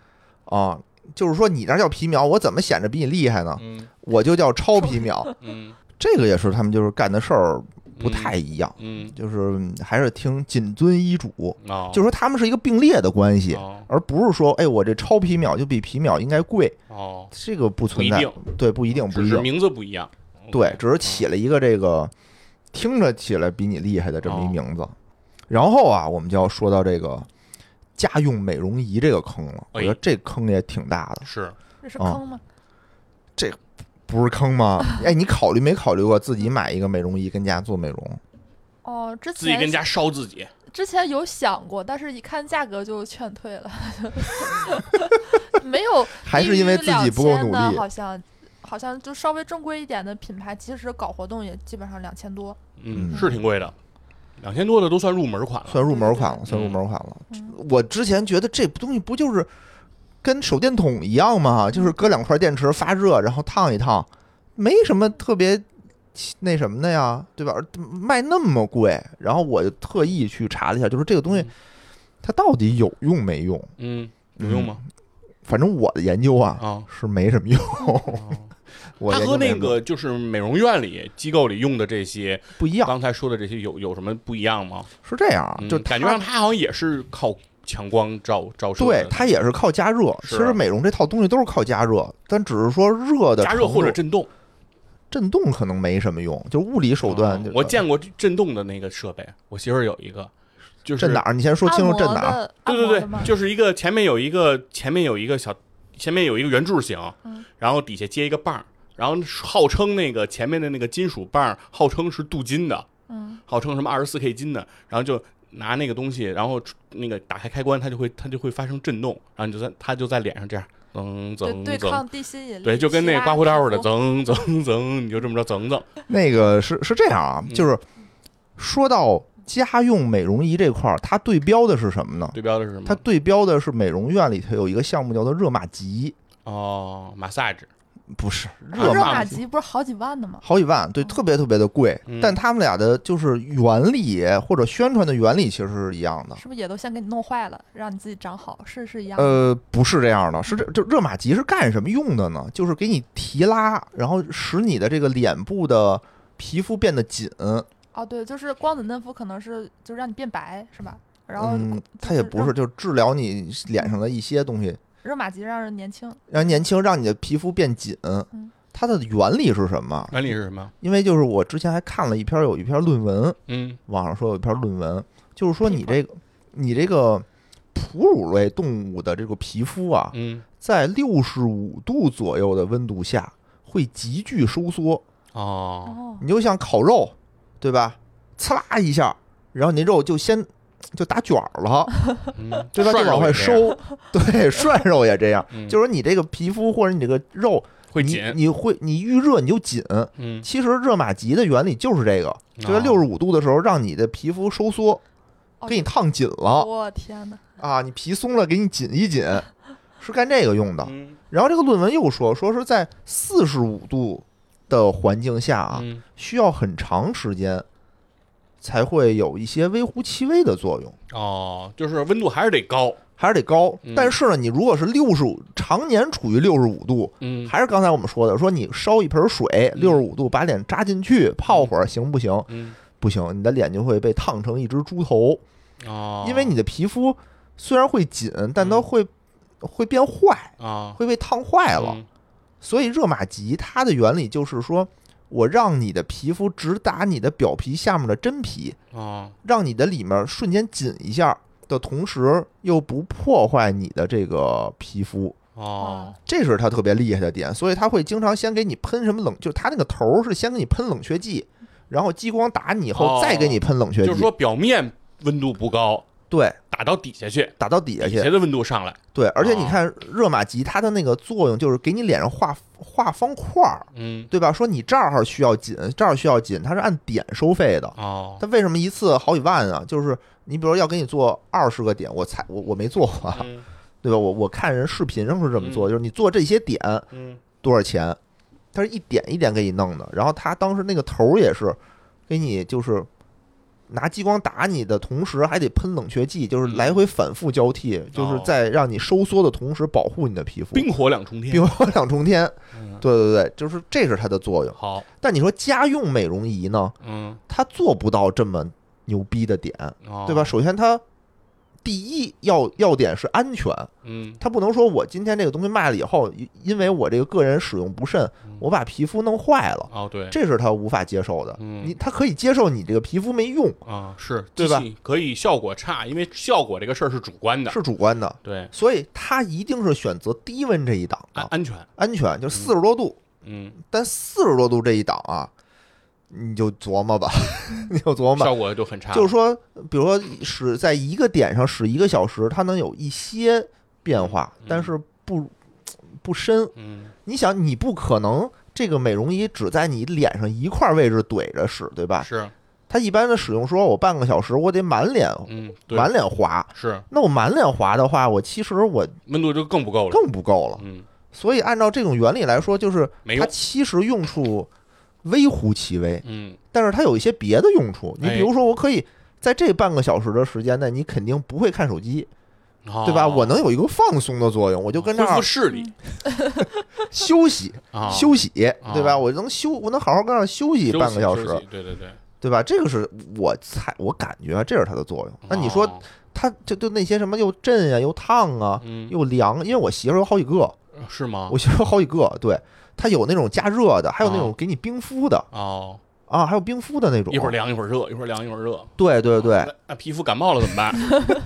啊。就是说你那叫皮秒，我怎么显着比你厉害呢？
嗯。
我就叫超皮秒，
嗯，
这个也是他们就是干的事儿不太一样。
嗯
就是还是听谨遵医嘱，
哦，
就是说他们是一个并列的关系，
哦
而不是说，哎，我这超皮秒就比皮秒应该贵，
哦，
这个不存在对，不一定，不
只是
一定，
名字不一样。
对，只是起了一个这个听着起来比你厉害的这么一
哦
名字。然后啊，我们就要说到这个家用美容仪这个坑了，我觉得
哎
这坑也挺大的，
是
这是
哦
坑吗？
不是坑吗？哎，你考虑没考虑过自己买一个美容仪跟家做美容？
哦，之
自己跟家烧自己，
之前有想过，但是一看价格就劝退了，没有
还是因为自己不够努
低于2000的
力？
好像好像就稍微正规一点的品牌，其实搞活动也基本上两千多。
嗯，
嗯
是挺贵的，两千多的都算入门款了。
算入门款了，算入门款了。
嗯
我之前觉得这东西不就是跟手电筒一样嘛？就是搁两块电池发热，然后烫一烫，没什么特别那什么的呀，对吧？卖那么贵，然后我就特意去查了一下，就是这个东西它到底有用没用？
嗯，有用吗？
反正我的研究啊
啊，
是没什么用。我
它和那个就是美容院里机构里用的这些，
不一样，
刚才说的这些有有什么不一样吗？
是这样就
感觉上它好像也是靠强光照照射，
对，它也是靠加热。其实美容这套东西都是靠加热，但只是说热的
加热或者震动
震动可能没什么用，就物理手段就。
哦我见过震动的那个设备，我媳妇儿有一个，就是
震哪儿？你先说清楚震哪儿。
对对对就是一个前面有一个前面有一个小，前面有一个圆柱形，
嗯
然后底下接一个棒儿，然后号称那个前面的那个金属棒儿号称是镀金的，
嗯，
号称什么二十四 K 金的，然后就拿那个东西，然后那个打开开关，它就会它就会发生震动，然后你就在它就在脸上这样增
对
增增，
对抗地心引力，
对，就跟那个刮胡刀似的，
气压
增增增，你就这么着增增，
那个是是这样啊，
嗯
就是说到家用美容仪这块儿，它对标的是什么呢？
对标的是什么？
它对标的是美容院里头有一个项目叫做热玛吉，
哦，massage，
不是
啊
热
热玛
玛吉不是好几万的吗？
好几万，对，
哦
特别特别的贵。
嗯
但他们俩的就是原理或者宣传的原理其实是一样的。
是不是也都先给你弄坏了，让你自己长好？是是一样的。
呃，不是这样的，是这就热玛吉是干什么用的呢？就是给你提拉，然后使你的这个脸部的皮肤变得紧。
哦，对，就是光子嫩肤，可能是就是让你变白，是吧？然后
嗯，它
就是让
也不是，就治疗你脸上的一些东西，
热玛吉让人年轻。
让年轻，让你的皮肤变紧。它的原理是什么？
原理是什么？
因为就是我之前还看了一篇有一篇论文，
嗯
网上说有一篇论文，就是说你这个你这个哺乳类动物的这个皮肤啊，
嗯，
在六十五度左右的温度下会急剧收缩。
哦，
哦，
你就像烤肉，对吧？刺啦一下，然后你肉就先就打卷儿了，
嗯，
对吧？就往外收。对，涮肉也这样，
嗯
就是说你这个皮肤或者你这个肉，
会紧，
你会你遇热你就紧。
嗯，
其实热玛吉的原理就是这个，就在
哦
六十五度的时候，让你的皮肤收缩，
哦
给你烫紧了
我天哪！
啊！你皮松了，给你紧一紧，是干这个用的。
嗯
然后这个论文又说，说是在四十五度的环境下啊，
嗯
需要很长时间才会有一些微乎其微的作用，
哦，就是温度还是得高，
还是得高
嗯。
但是呢，你如果是六十五，常年处于六十五度，
嗯。
还是刚才我们说的，说你烧一盆水，六十五度把脸扎进去泡会儿，行不行？
嗯，
不行，你的脸就会被烫成一只猪头，
哦，
因为你的皮肤虽然会紧，但它
嗯。
会会变坏，
啊
会被烫坏了。
嗯。
所以热玛吉它的原理就是说，我让你的皮肤直达你的表皮下面的真皮，
啊
让你的里面瞬间紧一下的同时，又不破坏你的这个皮肤，
哦
这是它特别厉害的点。所以它会经常先给你喷什么冷，就它那个头儿是先给你喷冷却剂，然后激光打你以后
哦
再给你喷冷却剂，
就是说表面温度不高，
对，
打到底下去，
打到底下去
底下，的温度上来，
对。而且你
哦
看热玛吉它的那个作用就是给你脸上画画方块儿。
嗯
对吧？说你这儿需要紧，这儿需要紧，它是按点收费的。
哦
它为什么一次好几万啊？就是你比如要给你做二十个点，我才我我没做过 对吧？我我看人视频上是这么做，
嗯
就是你做这些点
嗯
多少钱？它是一点一点给你弄的。然后它当时那个头儿也是给你就是拿激光打你的同时，还得喷冷却剂，就是来回反复交替，就是
哦
在让你收缩的同时保护你的皮肤。
冰火两重天，
冰火两重天，
嗯
对对对，就是这是它的作用。
好，
但你说家用美容仪呢，
嗯
它做不到这么牛逼的点，
哦
对吧？？首先它第一要要点是安全，
嗯
它不能说我今天这个东西卖了以后，因因为我这个个人使用不慎
嗯，
我把皮肤弄坏了，
哦对，
这是他无法接受的。
嗯
你他可以接受你这个皮肤没用
啊是，
对吧
可以效果差，因为效果这个事儿是主观的，
是主观的，
对，
所以他一定是选择低温这一档的，
安安全，
安全就四十多度。
嗯，
但四十多度这一档啊，你就琢磨吧，你就琢磨。吧。
效果就很差，
就是说，比如说使在一个点上使一个小时，它能有一些变化，
嗯。
但是不不深。
嗯。
你想，你不可能这个美容仪只在你脸上一块位置怼着使，对吧？
是，
它一般的使用说，我半个小时我得满脸
嗯
满脸滑，
是，
那我满脸滑的话，我其实我
温度就更不够了，
更不够了。
嗯。
所以按照这种原理来说，就是它，其实用处微乎其微，
嗯
但是它有一些别的用处。你
哎
比如说，我可以在这半个小时的时间内，你肯定不会看手机，对吧？
哦
我能有一个放松的作用，我就跟这
恢复
儿
视力
休息
啊，
休息，对吧？
啊
我能休，我能好好跟这儿休息半个小时，
对对对，
对吧？这个是我猜，我感觉啊这是它的作用。那你说
哦
它就就那些什么又震啊、又烫啊、
嗯
又凉，因为我媳妇儿有好几个，
是吗
我？媳妇有好几个，对，它有那种加热的，还有那种
哦
给你冰敷的。
哦，
啊，还有冰敷的那种。
一会儿凉一会儿热，一会儿凉一会儿热，
对对对，
那那皮肤感冒了怎么办？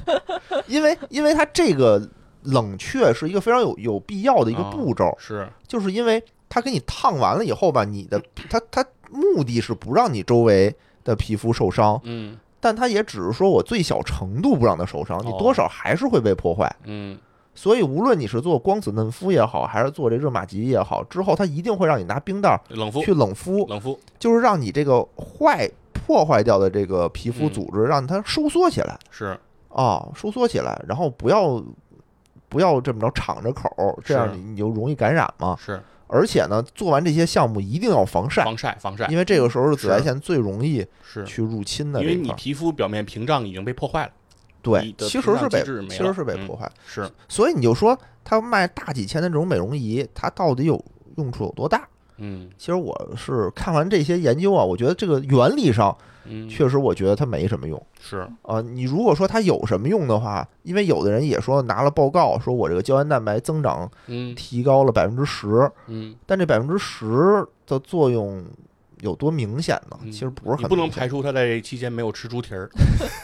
因为因为它这个冷却是一个非常有有必要的一个
哦
步骤，
是，
就是因为它给你烫完了以后吧，你的它它目的是不让你周围的皮肤受伤，
嗯。
但它也只是说我最小程度不让它受伤，你
哦。
多少还是会被破坏。
嗯
所以无论你是做光子嫩肤也好，还是做这热玛吉也好，之后它一定会让你拿冰袋儿
冷敷。
去冷敷，
冷敷，
就是让你这个坏破坏掉的这个皮肤
嗯
组织，让它收缩起来。
是。
啊，收缩起来，然后不要不要这么着敞着口儿，这样你你就容易感染嘛。
是。
而且呢，做完这些项目一定要防晒，
防晒防晒。
因为这个时候是紫外线最容易
是，
去入侵的
因为你。皮肤表面屏障已经被破坏了，
对其实是被其实是被
嗯
破坏，
是
所以你就说他卖大几千的这种美容仪，它到底有用处有多大？
嗯
其实我是看完这些研究啊，我觉得这个原理上
嗯
确实，我觉得它没什么用
是
啊。你如果说它有什么用的话，因为有的人也说拿了报告说我这个胶原蛋白增长
嗯
提高了百分之十，
嗯，
但这百分之十的作用有多明显呢？
嗯
其实不是
很不能排除他在这期间没有吃猪蹄儿，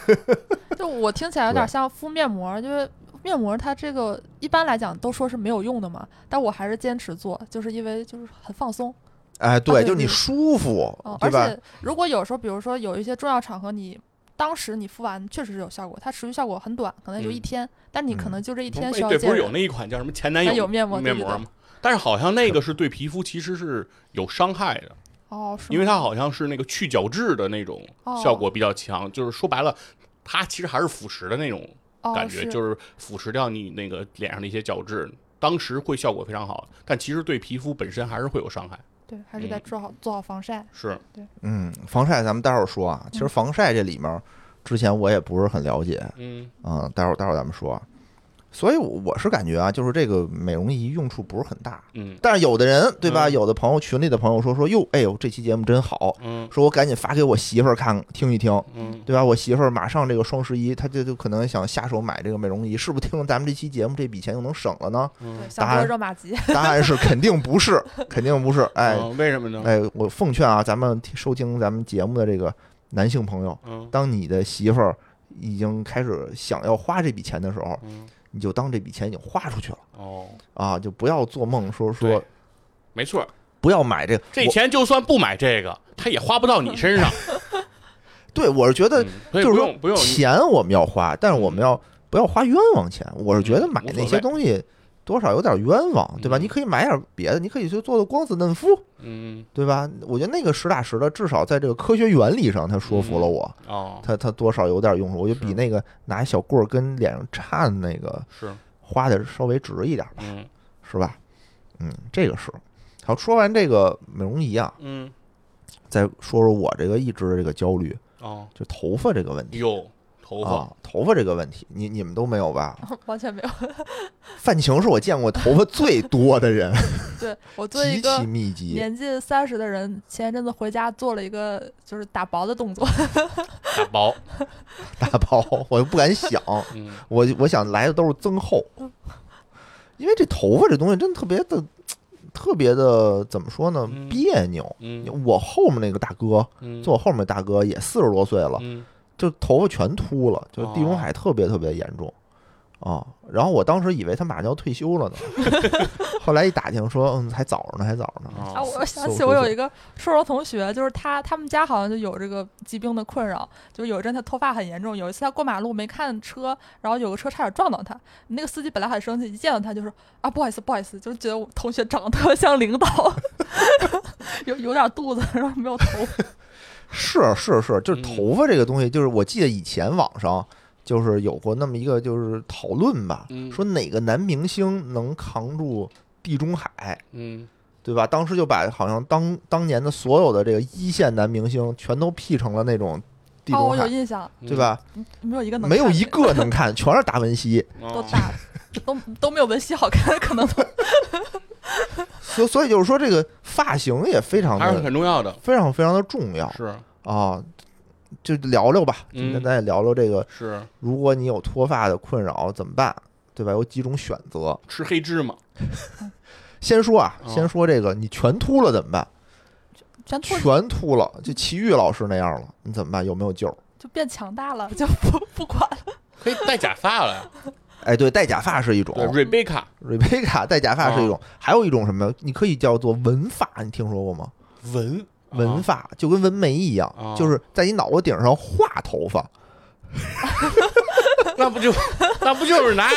就我听起来有点像敷面膜，因为面膜它这个一般来讲都说是没有用的嘛，但我还是坚持做，就是因为就是很放松。
哎，对，
对
就是你舒服
哦，，
对吧？
而且如果有时候，比如说有一些重要场合，你当时你敷完确实是有效果，它持续效果很短，可能就一
嗯
天，但你可能就这一天需要见人。
不是有那一款叫什么前男友
面膜
吗？但是好像那个是对皮肤其实是有伤害的，
哦，是
因为它好像是那个去角质的那种
哦
效果比较强，就是说白了，它其实还是腐蚀的那种
哦
感觉，就是腐蚀掉你那个脸上的一些角质。当时会效果非常好，但其实对皮肤本身还是会有伤害。
对，还是得
嗯
做好做好防晒。
是，
嗯，防晒咱们待会儿说啊。其实
嗯
防晒这里面，之前我也不是很了解，
嗯
嗯，待会儿待会儿咱们说啊。所以我我是感觉啊，就是这个美容仪用处不是很大，
嗯
但是有的人对吧？
嗯
有的朋友群里的朋友说说哟，哎呦，这期节目真好，
嗯
说我赶紧发给我媳妇儿看听一听，
嗯，
对吧？我媳妇儿马上这个双十一，她就就可能想下手买这个美容仪，是不是听了咱们这期节目，这笔钱就能省了呢？答案
热玛吉。
答案是肯定不是，肯定不是。哎
嗯为什么呢？
哎，我奉劝啊，咱们听收听咱们节目的这个男性朋友，
嗯
当你的媳妇儿已经开始想要花这笔钱的时候，
嗯，
你就当这笔钱已经花出去了
哦，
啊，就不要做梦说说
没错，
不要买这个。
这
我
钱就算不买这个，他也花不到你身上。
对我是觉得就是说钱我们要花，但是我们要不要花冤枉钱？我是觉得
嗯
买那些东西多少有点冤枉，对吧？
嗯
你可以买点别的，你可以去做做光子嫩肤，
嗯
对吧？我觉得那个实打实的，至少在这个科学原理上，他说服了
嗯
我，
哦，
它它多少有点用处。我觉得比那个拿一小棍儿跟脸上颤那个
是
花的稍微值一点，
吧
是吧？嗯，这个是。好，说完这个美容仪啊，
嗯
再说说我这个一直的这个焦虑，
哦，
就头发这个问题
哟，头发
啊，头发这个问题，你你们都没有吧？
完全没有。
范晴是我见过头发最多的人，
对我作为一
极
个
其密集。
年近三十的人，前一阵子回家做了一个就是打薄的动作。
打薄，
打薄，我又不敢想，
嗯
我我想来的都是增厚，因为这头发这东西真的特别的，特别的怎么说呢
嗯？
别扭。
嗯
我后面那个大哥，
嗯，
坐我后面大哥也四十多岁了，
嗯
就头发全秃了，就地中海特别特别严重啊。然后我当时以为他马上就要退休了呢，后来一打听说，嗯，还早着呢，还早着呢。
啊，
哦
我想起我有一个硕士同学，就是他他们家好像就有这个疾病的困扰，就是有一阵他脱发很严重，有一次他过马路没看车，然后有个车差点撞到他，那个司机本来很生气，一见到他就说啊不好意思不好意思，就是觉得我同学长得特别像领导，有有点肚子，然后没有头，
是是是，就是
嗯
头发这个东西，就是我记得以前网上就是有过那么一个就是讨论吧，
嗯
说哪个男明星能扛住地中海，
嗯
对吧？当时就把好像当当年的所有的这个一线男明星全都 P 成了那种地
哦，
中海，
我有印象，
嗯
对吧？
没有一个能
没有一个能看，全是达文西。
哦
都大，都都没有文熙好看，可能都
所所以就是说，这个发型也非常
还是
的
很重要的，
非常非常的重要
是
啊。就聊聊吧，
嗯
今天咱也聊聊这个，
是
如果你有脱发的困扰怎么办，对吧？有几种选择。
吃黑芝麻，
先说啊，
哦
先说这个，你全秃了怎么办？
全秃
全秃了，就齐豫老师那样了，你怎么办？有没有救？
就变强大了，就不不管了。
可以戴假发了呀。
哎，对，戴假发是一种
对，瑞贝卡
瑞贝卡戴假发是一
哦
种，还有一种什么？你可以叫做纹发，你听说过吗？
纹
纹发就跟纹眉一样，
哦
就是在你脑袋顶上画头发。
那不就 那不就是拿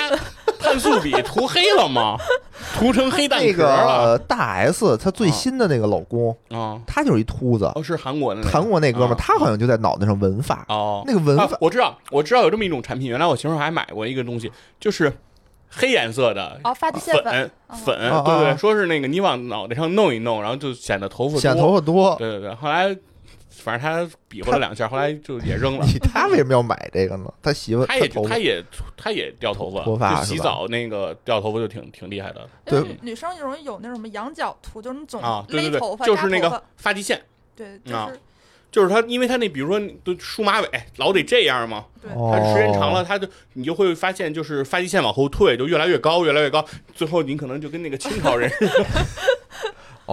碳素笔涂黑了吗？涂成黑蛋
那
壳了。
个大 S 她最新的那个老公，
啊！
他就是一秃子，
哦，是韩国的那个
韩国那哥们儿，
啊。
他好像就在脑袋上纹发，
哦，
那个纹发，
啊我知道，我知道有这么一种产品，原来我媳妇儿还买过一个东西，就是黑颜色的
哦，发际线粉，
粉
哦
粉，
啊啊
对对，说是那个你往脑袋上弄一弄，然后就显得头发
显
多
头发多。
对对对，后来反正他比划了两下，后来就也扔了。
你他为什么要买这个呢？他媳妇
他也他也他也掉头发，
脱发
洗澡那个掉头发就挺挺厉害的
对
女生容易有那种什么羊角秃，就是你总
啊！对对对，
勒头发，
就是那个
发
发际线，
对，就
啊
是
就是他，因为他那比如说都梳马尾，老得这样嘛，
对，
他时间长了，他就你就会发现，就是发际线往后退，就越来越高，越来越高，最后你可能就跟那个清朝人似的，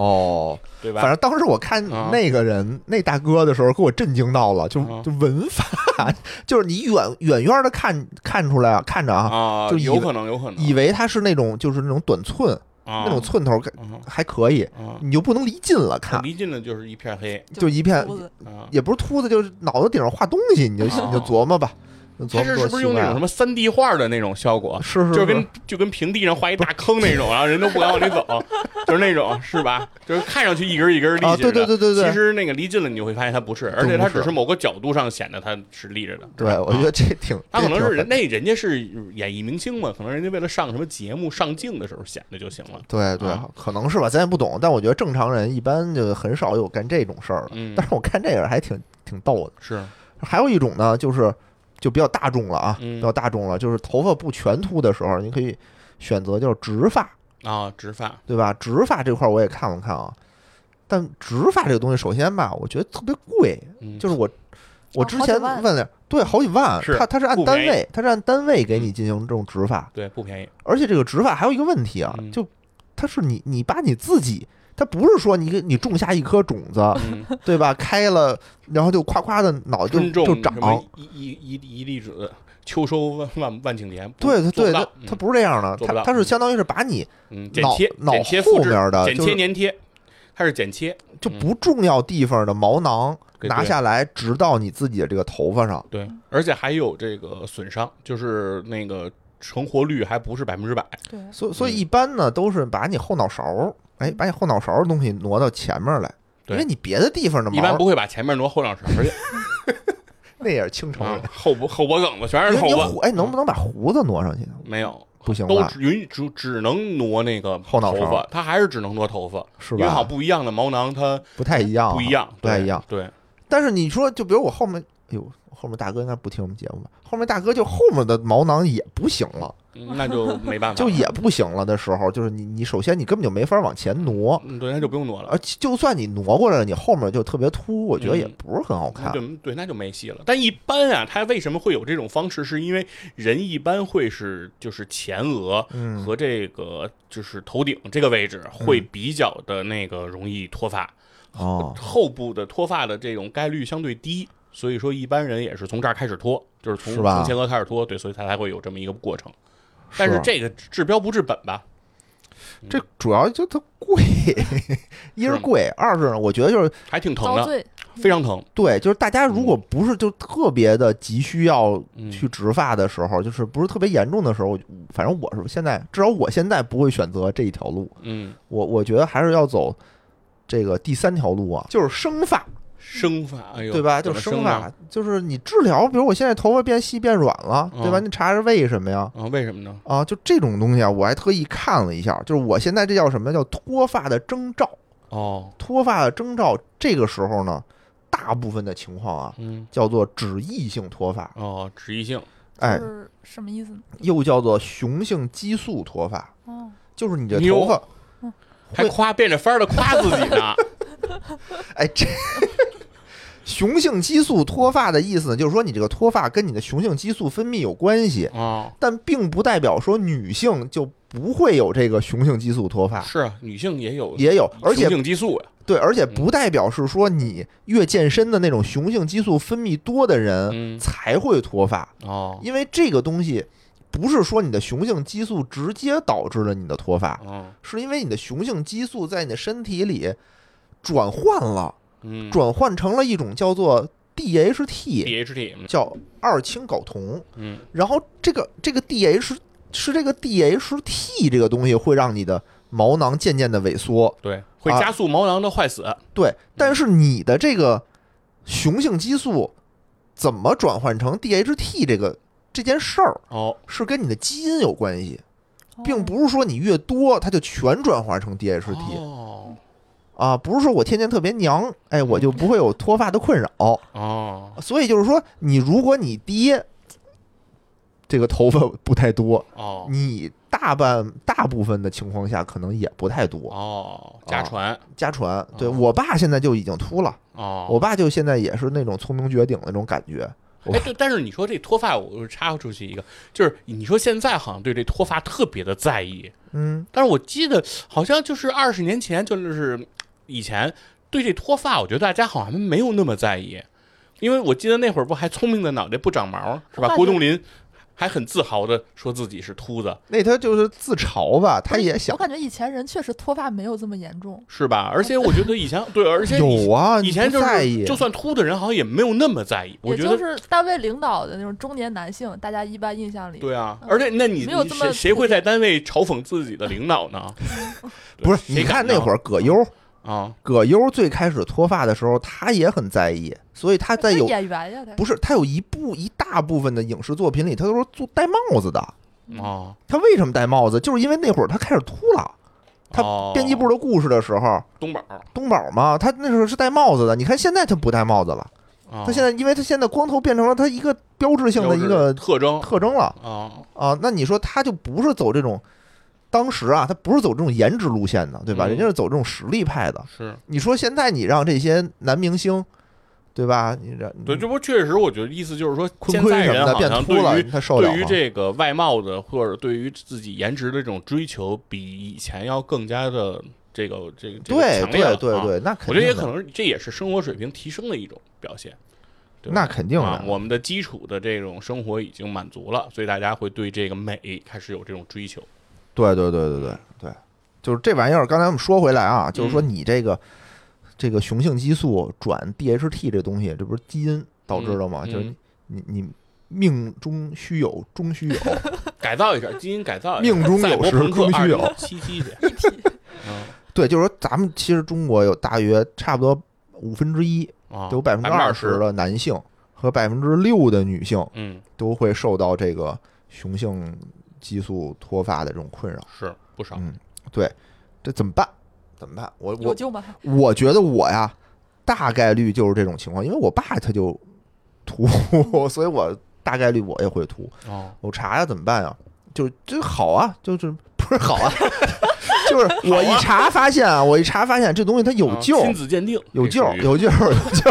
哦，
对吧？
反正当时我看
啊。
那个人、那大哥的时候，给我震惊到了，就
啊。
就文法，就是你远远远的看看出来啊，看着啊，
啊，
就
有可能，有可能，
以为他是那种就是那种短寸、
啊。
那种寸头，
啊。
还可以，
啊，
你就不能离近了看，
离近了就是一片黑。
就一片
秃子。
啊。
也不是秃子，就是脑子顶上画东西，你就
啊。
你就琢磨吧，就琢磨多
它是是不是用那种什么三 D 画的那种效果？
是是
就是跟就跟平地上画一大坑那种，然后人都不敢往里走，就是那种是吧？就是看上去一根一根立
啊，
起的，
对对对对对，
其实那个离近了，你就会发现它不是，而且它只是某个角度上显得它是立着的。
对我觉得这挺，
他可能是人那人家是演艺明星嘛，可能人家为了上什么节目上镜的时候显得就行了。
对对
啊，
可能是吧，咱也不懂，但我觉得正常人一般就很少有干这种事儿的。
嗯
但是我看这个还挺挺逗的。
是，
还有一种呢，就是就比较大众了啊，
嗯。
比较大众了，就是头发不全秃的时候，你可以选择叫直发，
啊，直发，
对吧？直发这块儿我也看了看啊，但直发这个东西，首先吧，我觉得特别贵，
嗯，
就是我。我
哦
之前问了，对，好几万，
是
他他是按单位，他是按单位给你进行这种植发，
对，不便宜。
而且这个植发还有一个问题啊，
嗯。
就它是你你把你自己，它不是说你给你种下一颗种子，
嗯，
对吧？开了，然后就夸夸的脑袋就就长
什，么一一一一粒子，秋收万万万顷田。
对对对，它它不是这样的，它它是相当于是把你脑
切
脑
剪切
后面的
剪切粘贴，它是剪切。
就不重要地方的毛囊拿下来，植到你自己的这个头发上。
对，而且还有这个损伤，就是那个成活率还不是百分之百。
对，
所以所以
嗯
一般呢都是把你后脑勺，哎，把你后脑勺的东西挪到前面来，因为你别的地方的毛
一般不会把前面挪后脑勺去
那也是清朝
后脖后脖梗子全是头发，
哎，能不能把胡子挪上去？
没有，
不行吧？
都只允只只能挪那个
后脑勺
头发，它还是只能挪头发，
是
因为好？不一样的毛囊它
不太一样啊，
不一样，对
不太一样。
对，
但是你说，就比如我后面，哎呦，后面大哥应该不听我们节目吧？后面大哥就后面的毛囊也不行了，
嗯那就没办法，
就也不行了的时候，就是你你首先你根本就没法往前挪，
嗯对，那就不用挪了
而。就算你挪过来了，你后面就特别秃，我觉得也
嗯
不是很好看。
对对，那就没戏了。但一般啊，他为什么会有这种方式？是因为人一般会是就是前额
嗯，
和这个就是头顶这个位置会比较的那个容易脱发，
哦，
后部的脱发的这种概率相对低，所以说一般人也是从这儿开始脱，就是从
是吧？
从前额开始脱，对，所以他才会有这么一个过程。但是
是
这个治标不治本吧？
这主要就它贵，一是贵，二是呢，我觉得就是
还挺疼的，
罪，
非常疼。
对，就是大家如果不是就特别的急需要
嗯。
去植发的时候，就是不是特别严重的时候，反正我是现在至少我现在不会选择这一条路，
嗯，
我我觉得还是要走这个第三条路啊，就是生发，
生发，哎呦，
对吧？就是生发，就是你治疗，比如我现在头发变细变软了，对吧？
嗯
你查查为什么呀？
啊？为什么呢？
啊，就这种东西啊，我还特意看了一下，就是我现在这叫什么叫脱发的征兆？
哦，
脱发的征兆，这个时候呢，大部分的情况啊，
嗯，
叫做脂溢性脱发，
哦，脂溢性，
哎
就，是什么意思呢？
又叫做雄性激素脱发，
哦，
就是你
的
头发，
还夸变着法儿的夸自己呢。
哎，这 雄性激素脱发的意思呢，就是说你这个脱发跟你的雄性激素分泌有关系，
啊，
但并不代表说女性就不会有这个雄性激素脱发，
是啊，女性也有
也有，而且
雄性激素呀。
对，而且不代表是说你越健身的那种雄性激素分泌多的人
嗯，
才会脱发，
哦，
因为这个东西不是说你的雄性激素直接导致了你的脱发，
哦，
是因为你的雄性激素在你的身体里转换了，
嗯。
转换成了一种叫做
DHT，，DHT，嗯。
叫二氢睾酮。
嗯，
然后这个这个 DH 是这个 DHT 这个东西会让你的毛囊渐渐的萎缩，
对，会
啊
加速毛囊的坏死。
对，但是你的这个雄性激素怎么转换成 DHT 这个这件事儿，
哦，
是跟你的基因有关系，
哦。
并不是说你越多它就全转化成 DHT
哦
啊，不是说我天天特别娘，哎，我就不会有脱发的困扰。
哦
所以就是说，你如果你爹这个头发不太多，
哦
你大半大部分的情况下可能也不太多。
哦，家传
家传，对
哦
我爸现在就已经秃了，
哦，
我爸就现在也是那种聪明绝顶的那种感觉。
哎，对，但是你说这脱发，我插出去一个，就是你说现在好像对这脱发特别的在意，
嗯，
但是我记得好像就是二十年前，就是以前对这脱发，我觉得大家好像没有那么在意，因为我记得那会儿不还聪明的脑袋不长毛是吧？郭冬临还很自豪的说自己是秃子，
那他就是自嘲吧，他也想
我感觉以前人确实脱发没有这么严重。
是吧？而且我觉得以前对，而且
有啊，
以前就是就算秃的人好像也没有那么在意，我觉得。
是单位领导的那种中年男性，大家一般印象里，
对啊，
嗯
而且那你你
没有这么
谁谁会在单位嘲讽自己的领导呢？
不是？你看那会儿葛优，
啊，
葛优最开始脱发的时候，他也很在意，所以他在有
演员呀，他
不是他有一部一大部分的影视作品里，他都是做戴帽子的。
啊，
他为什么戴帽子？就是因为那会儿他开始秃了。他
哦
编辑部的故事的时候，
东宝，
东宝嘛，他那时候是戴帽子的。你看现在他不戴帽子了，
他
他现在因为他现在光头变成了他一个标志性的一个
特征
特征了
啊，
啊。那你说他就不是走这种，当时啊，他不是走这种颜值路线的，对吧？
嗯
人家是走这种实力派的。
是
你说现在你让这些男明星，对吧？你这
对，这不确实，我觉得意思就是说，
坤
现在
坤什么的
人好像
变秃了
对于，
他受了？
对于这个外貌的或者对于自己颜值的这种追求，比以前要更加的这个这个这个
对对对对，那肯定
我觉得也可能这也是生活水平提升的一种表现。
那肯定的
啊，我们的基础的这种生活已经满足了，所以大家会对这个美开始有这种追求。
对对对对对对，就是这玩意儿。刚才我们说回来啊，就是说
嗯
你这个、这个雄性激素转 DHT 这东西，这不是基因导致的吗？
嗯
就是你你命中须有，终须有。
改造一下，基因改造一下，
命中有时终须有 对，就是说咱们其实中国有大约差不多五分之一，
啊，
有百分之二十
十，
的男性和百分之六的女性
嗯，
都会受到这个雄性激素脱发的这种困扰。
是不少。
嗯，对，这怎么办？怎么办？我我
有救吗？
我觉得我呀，大概率就是这种情况，因为我爸他就秃，所以我大概率我也会秃。
哦，
我查呀，怎么办呀？就这好啊，就是 不是好啊，就是我一查发现啊，我一查发现这东西它有
啊
救，
亲子鉴定
有救，有救，有救。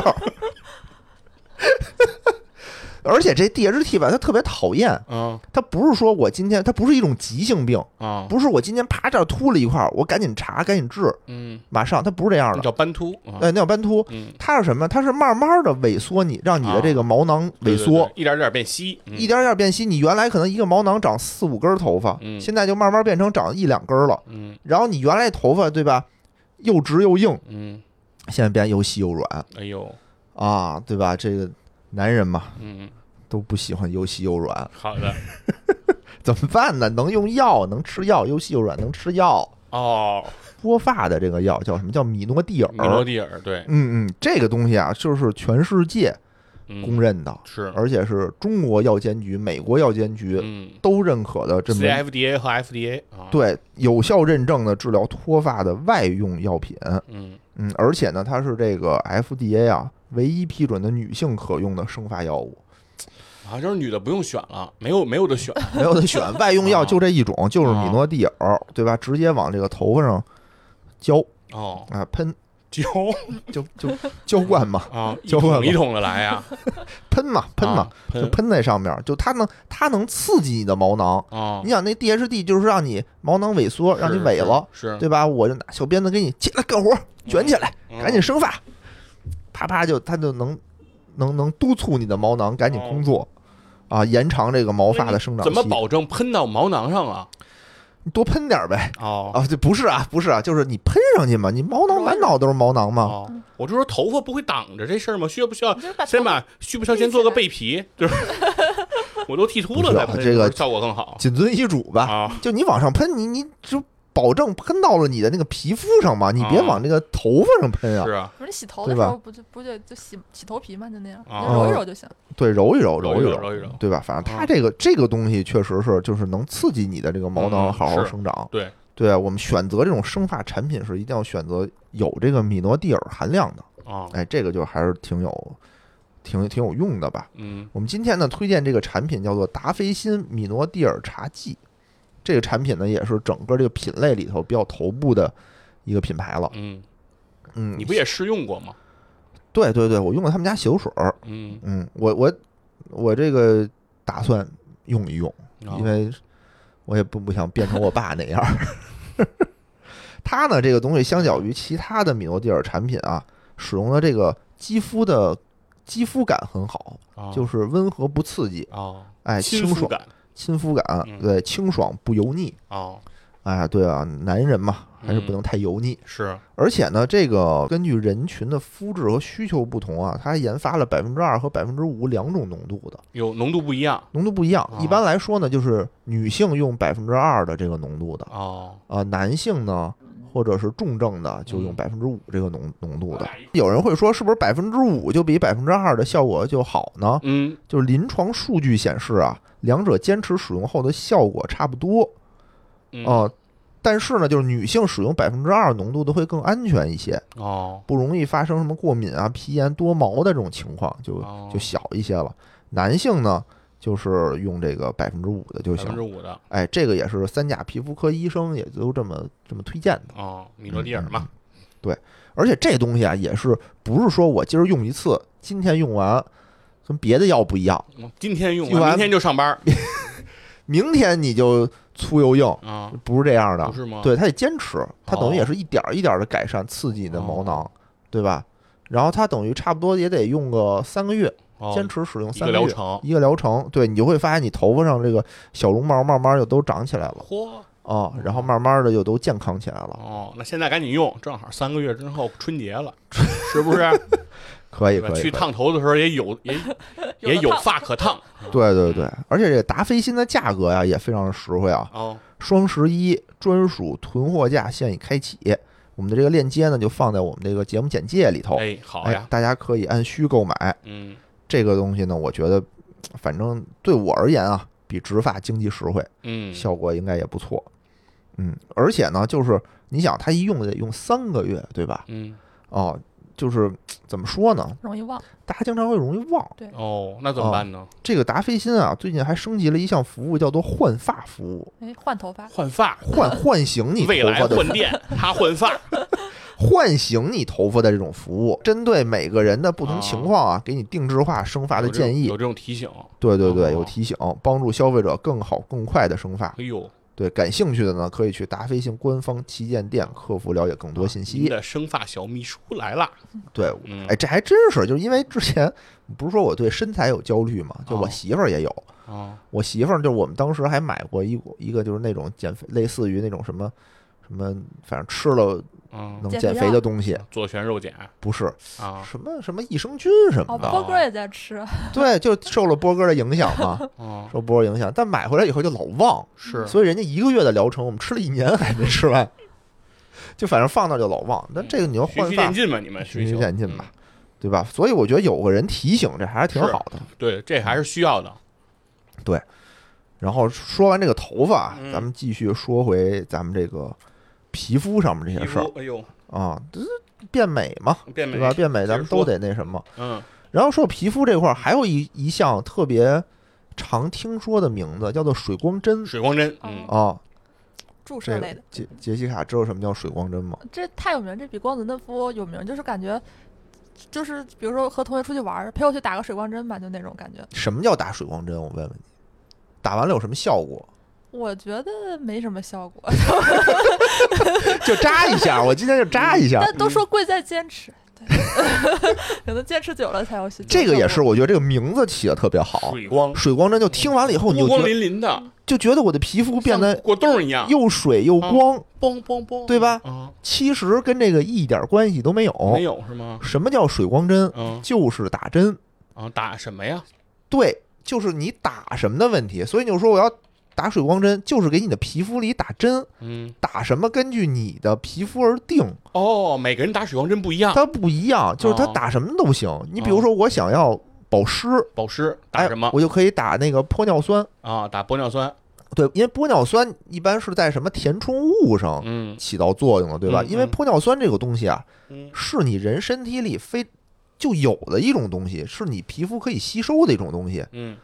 而且这 DHT 吧，它特别讨厌，
嗯
它不是说我今天，它不是一种急性病，
啊，
不是我今天啪这儿秃了一块儿，我赶紧查，赶紧治，
嗯，
马上，它不是这样的。
那叫斑秃啊，
哎，那叫斑秃，
嗯，
它是什么？它是慢慢的萎缩你，让你的这个毛囊
对对
萎缩，
一点点变稀，嗯
一点点变稀。你原来可能一个毛囊长四五根头发，
嗯
现在就慢慢变成长一两根了。
嗯
然后你原来头发对吧，又直又硬，
嗯，
现在变又细又软
哎呦，
啊，对吧？这个男人嘛
嗯，
都不喜欢又细又软，
好的，
怎么办呢？能用药，能吃药，又细又软，能吃药。
哦，
脱发的这个药叫什么？叫米诺地尔。
米诺地尔，对，
嗯嗯，这个东西啊，就是全世界公
嗯，
认的，
是，
而且是中国药监局、美国药监局
嗯
都认可的这么
，CFDA 和 FDA 啊，，
对有效认证的治疗脱发的外用药品。
嗯，
嗯，而且呢，它是这个 FDA 啊唯一批准的女性可用的生发药物，
啊，就是女的不用选了，没有没有的选，
没有的 选，外用药就这一种，就是米诺地尔，对吧？直接往这个头发上浇
哦，
啊，喷
浇
就就浇灌嘛，
啊，一
交换吧
桶一桶的来呀，
喷嘛，喷嘛
啊，，
就
喷
喷在上面，就它能它能刺激你的毛囊。
啊
你，想那 DHD 就是让你毛囊萎缩，让你萎了，，
是，
对吧？我就拿小鞭子给你起来干活，卷起来，
嗯
赶紧生发，啪啪就它就能能能督促你的毛囊赶紧工作，啊，延长这个毛发的生长期。
怎么保证喷到毛囊上啊？
你多喷点儿呗。
哦
啊，这不是啊，不是啊，就是你喷上去嘛，你毛囊满脑都是毛囊嘛。
哦，我就说头发不会挡着这事儿吗？需要不需要先把需不需要先做个背皮？就是我都剃秃了再喷，
这个
效果更好
谨遵医嘱吧。
啊。
就你往上喷，你你就保证喷到了你的那个皮肤上嘛，你别
啊
往那个头发上喷啊。
是啊，
不是你洗头的时候不就不就就洗洗头皮嘛，就那样，揉一揉就行。
对，揉一揉，
揉一
一
揉揉一揉
对吧？反正它
啊
这个这个东西确实是就是能刺激你的这个毛囊
嗯
好好生长。
对
对啊，我们选择这种生发产品是一定要选择有这个米诺地尔含量的。
啊，
哎，这个就还是挺有挺挺有用的吧。
嗯
我们今天呢推荐这个产品叫做达霏欣米诺地尔茶剂，这个产品呢也是整个这个品类里头比较头部的一个品牌了。
嗯，
嗯，
你不也试用过吗？
对对对，我用了他们家洗头水儿。
嗯，
嗯，我我我这个打算用一用，
啊
因为我也不不想变成我爸那样儿。它呢，这个东西相较于其他的米诺地尔产品啊，使用的这个肌肤的肌肤感很好，
啊
就是温和不刺激，
啊，
哎，清爽
亲肤感
对，清爽不油腻。
啊，
哎，对啊，男人嘛，还是不
嗯
能太油腻。
是
而且呢，这个根据人群的肤质和需求不同啊，它还研发了百分之二和百分之五两种浓度的，
有浓度不一样
浓度不一样。
啊
一般来说呢，就是女性用百分之二的这个浓度的，
哦，
啊，男性呢，或者是重症的就用
嗯
百分之五这个浓浓度的。有人会说，是不是百分之五就比百分之二的效果就好呢？
嗯
就是临床数据显示啊，两者坚持使用后的效果差不多
嗯
啊。但是呢，就是女性使用百分之二浓度的会更安全一些，
哦
不容易发生什么过敏啊、皮炎、多毛的这种情况，就
哦
就小一些了。男性呢，就是用这个百分之五的就行
百分之
行。
五的
哎，这个也是三甲皮肤科医生也都这么这么推荐的。
哦，米诺地尔嘛，对
而且这东西啊，也是不是说我今儿用一次，今天用完，跟别的药不一样，
嗯今天用
用完
明天就上班
明天你就粗又硬，
啊，
不是这样的
不。是吗？
对，它得坚持，它等于也
哦
是一点儿一点儿的改善刺激你的毛
哦
囊，对吧？然后它等于差不多也得用个三个月，
哦，
坚持使用三个月，
个疗程，
一个疗程，对你就会发现你头发上这个小绒毛慢慢就都长起来了
嚯
啊，然后慢慢的就都健康起来了，
哦，那现在赶紧用，正好三个月之后春节了，是不是？
可以可以，
去烫头的时候也有 也也有发可烫。
对对对，而且这个达霏欣的价格呀也非常的实惠啊，
哦，
双十一专属囤货价现已开启，我们的这个链接呢就放在我们这个节目简介里头，
哎，好
哎
呀，，
大家可以按需购买。
嗯。
这个东西呢，我觉得反正对我而言啊，比植发经济实惠，
嗯，
效果应该也不错。嗯，而且呢，就是你想，它一用得用三个月，对吧？
嗯。
哦，就是怎么说呢？
容易忘。
大家经常会容易忘。
对哦，那怎么办呢？
这个达霏欣啊，最近还升级了一项服务，叫做换发服务，
哎，换头发，
换发，
换唤醒你
未来
头发的
换电，他换发，
唤醒你头发的这种服务，针对每个人的不同情况啊，给你定制化生发的建议
有。这种提醒。
对对对，
哦
有提醒，帮助消费者更好更快的生发。
哎呦，
对，感兴趣的呢，可以去达飞行官方旗舰店客服了解更多信
您
息。
的生发小秘书来了。
对，
嗯，
哎，这还真是，就是因为之前不是说我对身材有焦虑嘛，就我
哦
媳妇儿也有。
哦，
我媳妇儿就是我们当时还买过一一个就是那种减肥，类似于那种什么什么，反正吃了
嗯，
能减
减肥
的东西，
左旋肉碱
不是
啊，
什么什么益生菌什么
哦，
的。
波哥也在吃，
对，就受了波哥的影响嘛，
哦，
受波哥影响，但买回来以后就老忘，
是，
所以人家一个月的疗程，我们吃了一年还没吃完，就反正放那儿就老忘。但这个你要
循
换循
序渐进嘛，你们
循序渐进吧，对吧？所以我觉得有个人提醒，这还是挺好的。
嗯对，这还是需要的。
对然后说完这个头发咱们继续说回咱们这个皮肤上面这些事儿
哎呦，
啊，这是变美嘛，
变美
对吧？变美咱们都得那什么。
嗯，
然后说皮肤这块儿还有一一项特别常听说的名字，叫做水光针
水光针，嗯，
啊。
注射类的，
杰杰西卡知道什么叫水光针吗？
这太有名，这比光子嫩肤有名，就是感觉。就是比如说和同学出去玩，陪我去打个水光针吧，就那种感觉。
什么叫打水光针？我问问你，打完了有什么效果？
我觉得没什么效果，
就扎一下，我今天就扎一下。
但都说贵在坚持，对，可能坚持久了才有效。
这个也是，我觉得这个名字起的特别好。
水光，
水光针就听完了以后，你就
光
觉得
粼粼的，
就觉得我的皮肤变得
果冻一样，
又水又光，
嘣嘣嘣，
对吧
啊，
其实跟这个一点关系都没有。
没有是吗？
什么叫水光针？
嗯
就是打针。
啊，打什么呀？
对，就是你打什么的问题。所以你就说我要打水光针，就是给你的皮肤里打针，
嗯，
打什么根据你的皮肤而定，
哦，每个人打水光针不一样，
它不一样，就是它
哦
打什么都行。你比如说我想要保湿，
保湿打
哎
什么，
我就可以打那个玻尿酸。
啊？打玻尿酸，
对，因为玻尿酸一般是在什么填充物上
嗯
起到作用的，对吧？因为玻尿酸这个东西啊，
嗯
是你人身体里非就有的一种东西，是你皮肤可以吸收的一种东西，
嗯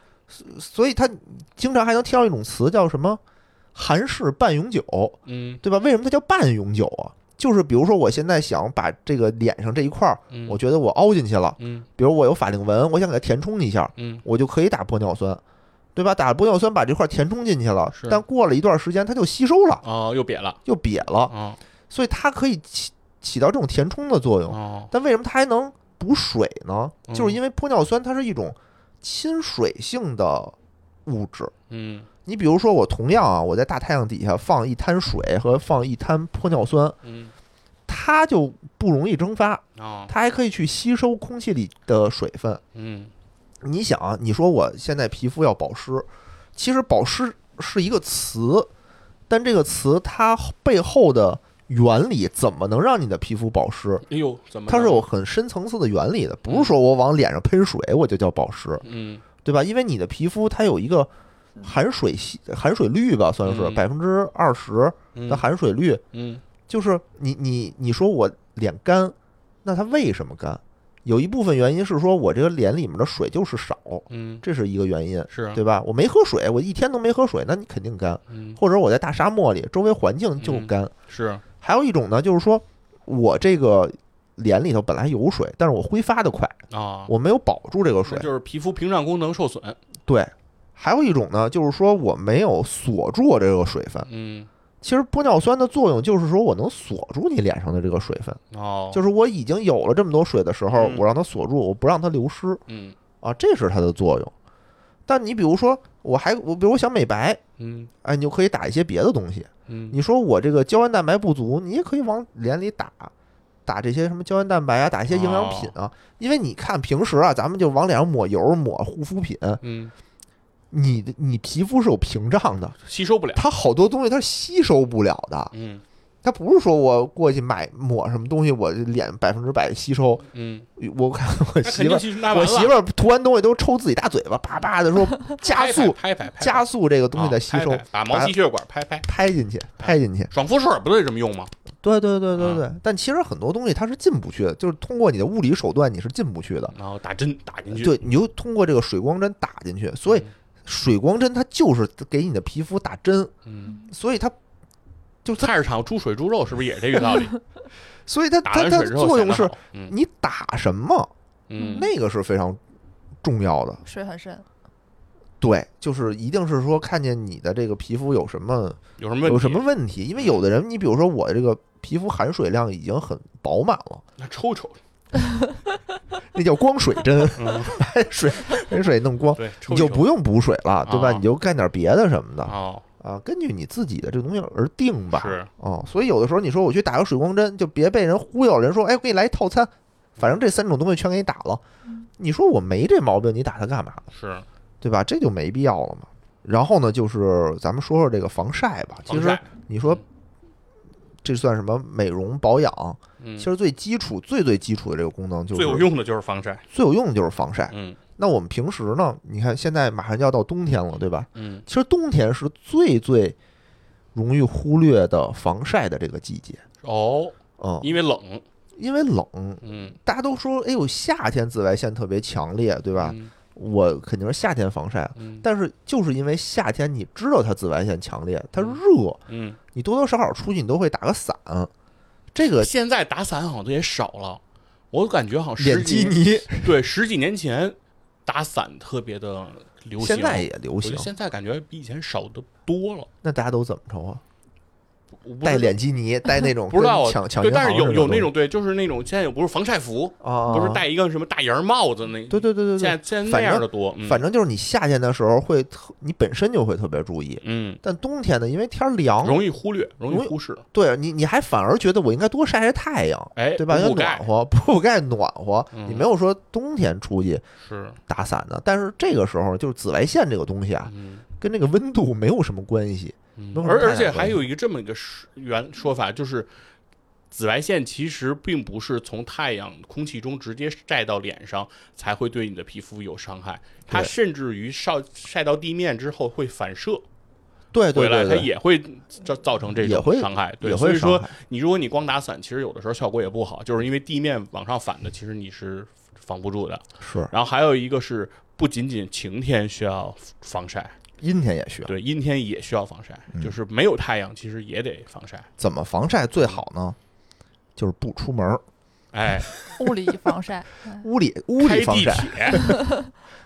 所以它经常还能听到一种词叫什么“韩式半永久
嗯”，
对吧？为什么它叫半永久啊？就是比如说我现在想把这个脸上这一块儿，
嗯，
我觉得我凹进去了，
嗯
比如我有法令纹，我想给它填充一下，
嗯
我就可以打玻尿酸。对吧？打玻尿酸把这块儿填充进去了，但过了一段时间它就吸收了，
哦，又瘪了，
又瘪了，
哦
所以它可以起起到这种填充的作用。
哦，
但为什么它还能补水呢？
嗯
就是因为玻尿酸它是一种亲水性的物质。
嗯
你比如说，我同样啊，我在大太阳底下放一滩水和放一滩玻尿酸，
嗯
它就不容易蒸发，
哦
它还可以去吸收空气里的水分。
嗯
你想啊，你说我现在皮肤要保湿，其实保湿是一个词，但这个词它背后的原理怎么能让你的皮肤保湿？
哎呦，怎么
它是有很深层次的原理的，不是说我往脸上喷水我就叫保湿，
嗯
对吧？因为你的皮肤它有一个含水系含水率吧，算是
嗯
百分之二十
嗯
的含水率，
嗯
就是你你你说我脸干，那它为什么干？有一部分原因是说我这个脸里面的水就是少，
嗯
这是一个原因，
是
对吧？我没喝水，我一天都没喝水，那你肯定干。
嗯
或者我在大沙漠里，周围环境就
嗯
干。
是
还有一种呢，就是说我这个脸里头本来有水，但是我挥发的快，
啊，
我没有保住这个水。
就是皮肤屏障功能受损，
对，还有一种呢，就是说我没有锁住我这个水分。
嗯。
其实玻尿酸的作用就是说我能锁住你脸上的这个水分，
哦，
就是我已经有了这么多水的时候，
嗯。
我让它锁住，我不让它流失。
嗯。
啊，这是它的作用。但你比如说，我还我比如我想美白，
嗯
哎，你就可以打一些别的东西。
嗯
你说我这个胶原蛋白不足，你也可以往脸里打，打这些什么胶原蛋白啊，打一些营养品啊。因为你看平时啊，咱们就往脸上抹油、抹护肤品，
嗯
你的你皮肤是有屏障的，
吸收不了，
它好多东西它是吸收不了的。
嗯
它不是说我过去买抹什么东西，我这脸百分之百吸收。
嗯，
我看我媳妇儿，我媳妇儿涂完东西都抽自己大嘴巴，叭叭的说 加速加速这个东西的吸收，
啊拍拍打毛细血管拍拍，
拍进去，拍进去。
爽肤水不都得这么用吗？
对对对对对，
啊
但其实很多东西它是进不去的，就是通过你的物理手段你是进不去的。
然后打针打进去，
对，你就通过这个水光针打进去，所以水光针它就是给你的皮肤打针，
嗯，
所以它就
菜市场猪水猪肉是不是也这个道理？
所以它它它作用是你打什么，
嗯，
那个是非常重要的。
水很深，
对，就是一定是说看见你的这个皮肤有什么
有什么问题？
有什么问题，因为有的人，你比如说我这个皮肤含水量已经很饱满了，
那抽抽，
那叫光水针，
嗯，
水把水弄光。你就不用补水了，对吧？
啊
你就干点别的什么的
哦，
啊，根据你自己的这个东西而定吧。
是，
哦，所以有的时候你说我去打个水光针，就别被人忽悠，人说哎，我给你来一套餐，反正这三种东西全给你打了。你说我没这毛病，你打它干嘛？
是
对吧？这就没必要了嘛。然后呢，就是咱们说说这个防晒吧。其实你说这算什么美容保养？
嗯，
其实最基础、最最基础的这个功能就是
最有用的就是防晒，
最有用的就是防晒。
嗯
那我们平时呢？你看现在马上就要到冬天了，对吧？
嗯
其实冬天是最最容易忽略的防晒的这个季节。
哦，
嗯，
因为冷，
因为冷，
嗯，
大家都说，哎呦，夏天紫外线特别强烈，对吧？
嗯？
我肯定是夏天防晒，
嗯
但是就是因为夏天，你知道它紫外线强烈，它
嗯
热，
嗯，
你多多少少出去你都会打个伞。这个
现在打伞好像都也少了，我感觉好像
脸
十几年
基尼
对十几年前打伞特别的流行，
现在也流行
现在感觉比以前少的多了。
那大家都怎么着啊？
我不
戴脸基尼，戴那种
不知道
抢抢
对，但是有有那种对，就是那种现在有不是防晒服，
啊，
不是戴一个什么大檐帽子那，
对对对对对，
现在现在那样的多，嗯。
反正就是你夏天的时候会特，你本身就会特别注意，
嗯，
但冬天呢，因为天儿凉，
容易忽略，容易忽视，
对你你还反而觉得我应该多晒晒太阳，
哎，
对吧？要暖和，补补钙暖和，
嗯。
你没有说冬天出去
是，
打伞的，但是这个时候就是紫外线这个东西啊，
嗯。
跟这个温度没有什么关系。
而而且还有一个这么一个说原说法，就是紫外线其实并不是从太阳空气中直接晒到脸上才会对你的皮肤有伤害，它甚至于晒晒到地面之后会反射
对对
回来，它
对对，
也会造造成这种伤害。对，所以说。你如果你光打伞，其实有的时候效果也不好，就是因为地面往上反的，其实你是防不住的。
是
然后还有一个是。不仅仅晴天需要防晒，
阴天也需要。
对阴天也需要防晒，
嗯
就是没有太阳其实也得防晒。
怎么防晒最好呢？就是不出门儿，
哎，
物理防晒，哎
屋里屋
开
里防晒，
铁，对吧？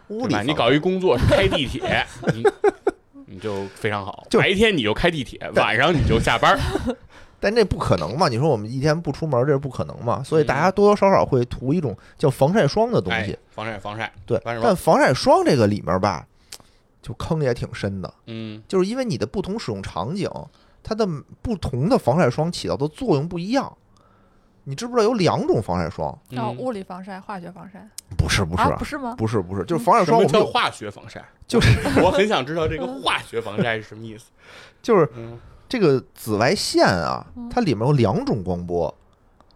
屋里防
你搞一工作是开地铁，你你就非常好。
就
白天你就开地铁，晚上你就下班儿。
但这不可能嘛？你说我们一天不出门，这是不可能嘛？所以大
嗯
家多多少少会涂一种叫防晒霜的东西
哎。，防晒防晒，
对，
防晒霜
但防晒霜这个里面吧，就坑也挺深的，
嗯
就是因为你的不同使用场景，它的不同的防晒霜起到的作用不一样。你知不知道有两种防晒霜？
嗯，
然后物理防晒、化学防晒
不是不是
啊，不是吗？
不是不是，就是防晒霜我们
叫化学防晒？
就是
我很想知道这个化学防晒是什么意思。
就是
嗯
这个紫外线啊，它里面有两种光波，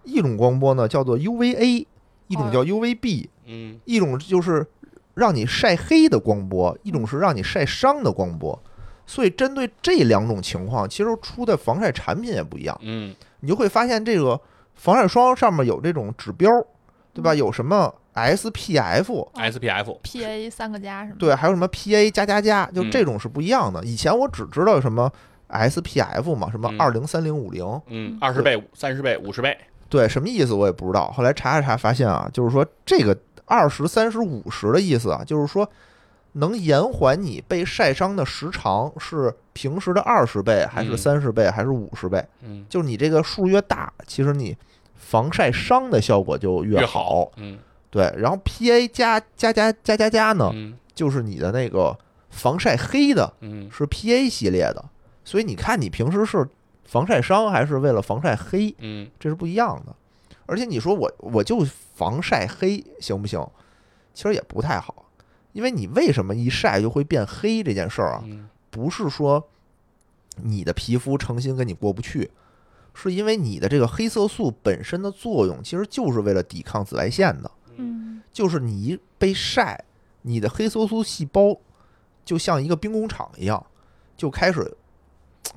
一种光波呢叫做 UVA，一种叫 UVB，
嗯
一种就是让你晒黑的光波，一种是让你晒伤的光波。所以针对这两种情况，其实出的防晒产品也不一样。
嗯
你就会发现这个防晒霜上面有这种指标，对吧？有什么
SPF，，SPF，PA 三个加是吗？
对，还有什么 PA 加加加，就
嗯
这种是不一样的。以前我只知道什么 SPF 嘛，什么
嗯
二零、三零、五零，
嗯，二十倍、三十倍、五十倍，
对，什么意思我也不知道。后来查了查，发现啊，就是说这个二十三十五十的意思啊，就是说能延缓你被晒伤的时长是平时的二十倍，还是
嗯
三十倍，还是五十倍？
嗯，
就是你这个数越大，其实你防晒伤的效果就
越
好。
嗯
对，然后 PA 加加加加加加呢，
嗯
就是你的那个防晒黑的，
嗯
是 PA 系列的。所以你看，你平时是防晒伤还是为了防晒黑，
嗯
这是不一样的。而且你说我我就防晒黑行不行？其实也不太好，因为你为什么一晒就会变黑这件事儿啊，
嗯
不是说你的皮肤诚心跟你过不去，是因为你的这个黑色素本身的作用其实就是为了抵抗紫外线的。
嗯，
就是你一被晒，你的黑色素细胞就像一个兵工厂一样，就开始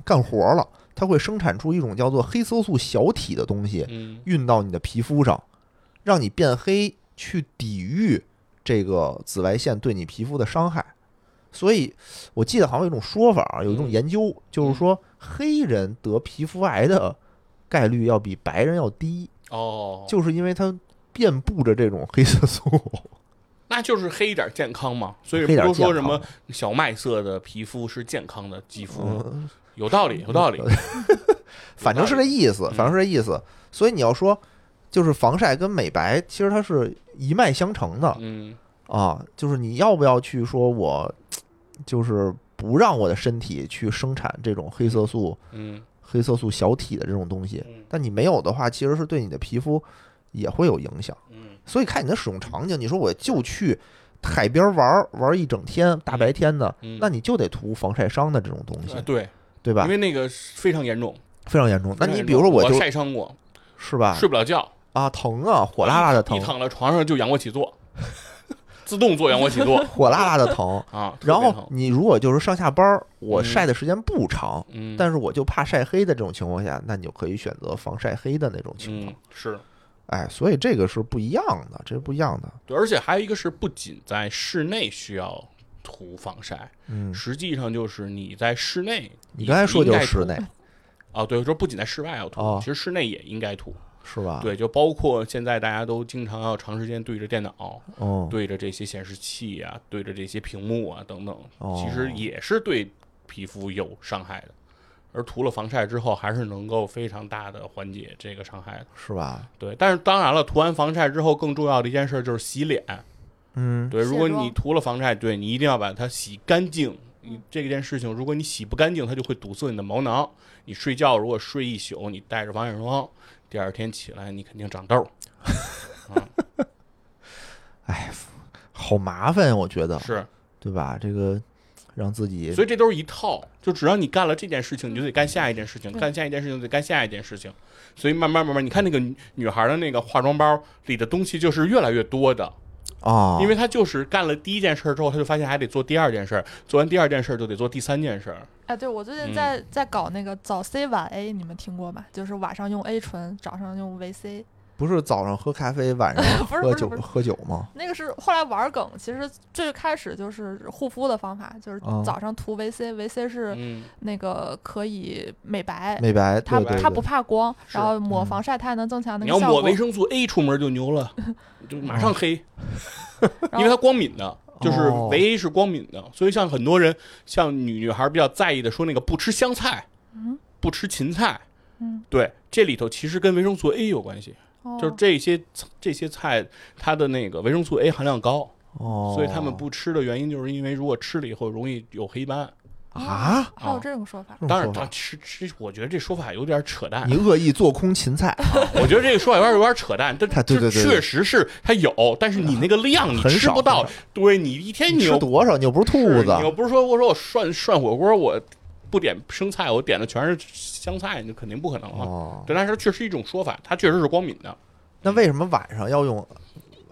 干活了。它会生产出一种叫做黑色素小体的东西，
嗯
运到你的皮肤上，让你变黑，去抵御这个紫外线对你皮肤的伤害。所以，我记得好像有一种说法啊，有一种
嗯
研究，就是说黑人得皮肤癌的概率要比白人要低，
哦，
就是因为它遍布着这种黑色素。
那就是黑一点健康嘛。所以不都说什么小麦色的皮肤是健康的肌肤有道理，有道理。
反正是这意思，
嗯
反正是这意思。所以你要说，就是防晒跟美白，其实它是一脉相承的
嗯
啊。就是你要不要去说我，就是不让我的身体去生产这种黑色素、
嗯
黑色素小体的这种东西，
嗯
但你没有的话，其实是对你的皮肤也会有影响。
嗯
所以看你的使用场景，你说我就去海边玩儿玩儿一整天，大白天的，
嗯，
那你就得涂防晒霜的这种东西
呃，对，
对吧
因？为那个非常严重。
非常严重。那你比如说我就
晒伤过，
是吧？
睡不了觉，
啊，疼啊，火辣辣的疼
你，躺在床上就仰卧起坐，自动做仰卧起坐
火辣辣的疼。
啊。
然后你如果就是上下班儿，我
嗯
晒的时间不长，
嗯，
但是我就怕晒黑的这种情况下，那你就可以选择防晒黑的那种情况
嗯。是
哎，所以这个是不一样的，这是不一样的。
对，而且还有一个是，不仅在室内需要涂防晒，
嗯，
实际上就是你在室内，
你刚才说就是室内
啊，对，说不仅在室外要涂，
哦
其实室内也应该涂。
是吧？，
对，就包括现在大家都经常要长时间对着电脑，
哦，
对着这些显示器啊，对着这些屏幕啊等等，
哦
其实也是对皮肤有伤害的。而涂了防晒之后，还是能够非常大的缓解这个伤害的。
是吧？
对，但是当然了，涂完防晒之后，更重要的一件事就是洗脸。
嗯，
对，如果你涂了防晒，对你一定要把它洗干净。你这件事情，如果你洗不干净，它就会堵塞你的毛囊。你睡觉如果睡一宿，你带着防晒霜，第二天起来你肯定长痘儿。
好麻烦呀，我觉得，
是，
对吧？这个让自己
所以这都是一套，就只要你干了这件事情，你就得干下一件事情，干下一件事情就得干下一件事情。所以慢慢慢慢，你看那个女女孩的那个化妆包里的东西就是越来越多的，
啊，
因为她就是干了第一件事儿之后，她就发现还得做第二件事儿，做完第二件事儿就得做第三件事儿。
哎，对我最近
嗯
在、在搞那个早 C 晚 A，你们听过吗？就是晚上用 A 醇，早上用维 C。
不是早上喝咖啡，晚上
不是
喝酒
不是不是
喝酒吗？
那个是后来玩梗，其实最开始就是护肤的方法，就是
嗯
早上涂维 C，维 C 是
嗯，
那个可以美白，
美白，
它
对对对
它不怕光，然后抹
嗯
防晒它还能增强那个效果。
抹维生素 A 出门就牛了，就马上黑，
然
因为它光敏的。就是
哦。
维 A 是光敏的，所以像很多人，像女女孩比较在意的说那个不吃香菜，
嗯。
不吃芹菜，
嗯，
对，这里头其实跟维生素 A 有关系，
哦。
就是这些这些菜它的那个维生素 A 含量高，
哦，
所以他们不吃的原因就是因为如果吃了以后容易有黑斑。
啊，
还有
啊
这种说法。
当然，他吃吃，我觉得这说法有点扯淡
你。恶意做空芹菜，
我觉得这个说法有点有点扯淡，但
它对对对对
确实是它有，但是你那个量你吃不到，对你一天
你
你
吃多少？你又不是兔子
你又不是说我说我涮涮火锅我不点生菜，我点的全是香菜，那肯定不可能了。
哦。
对，但是确实一种说法，它确实是光敏的，
那为什么晚上要用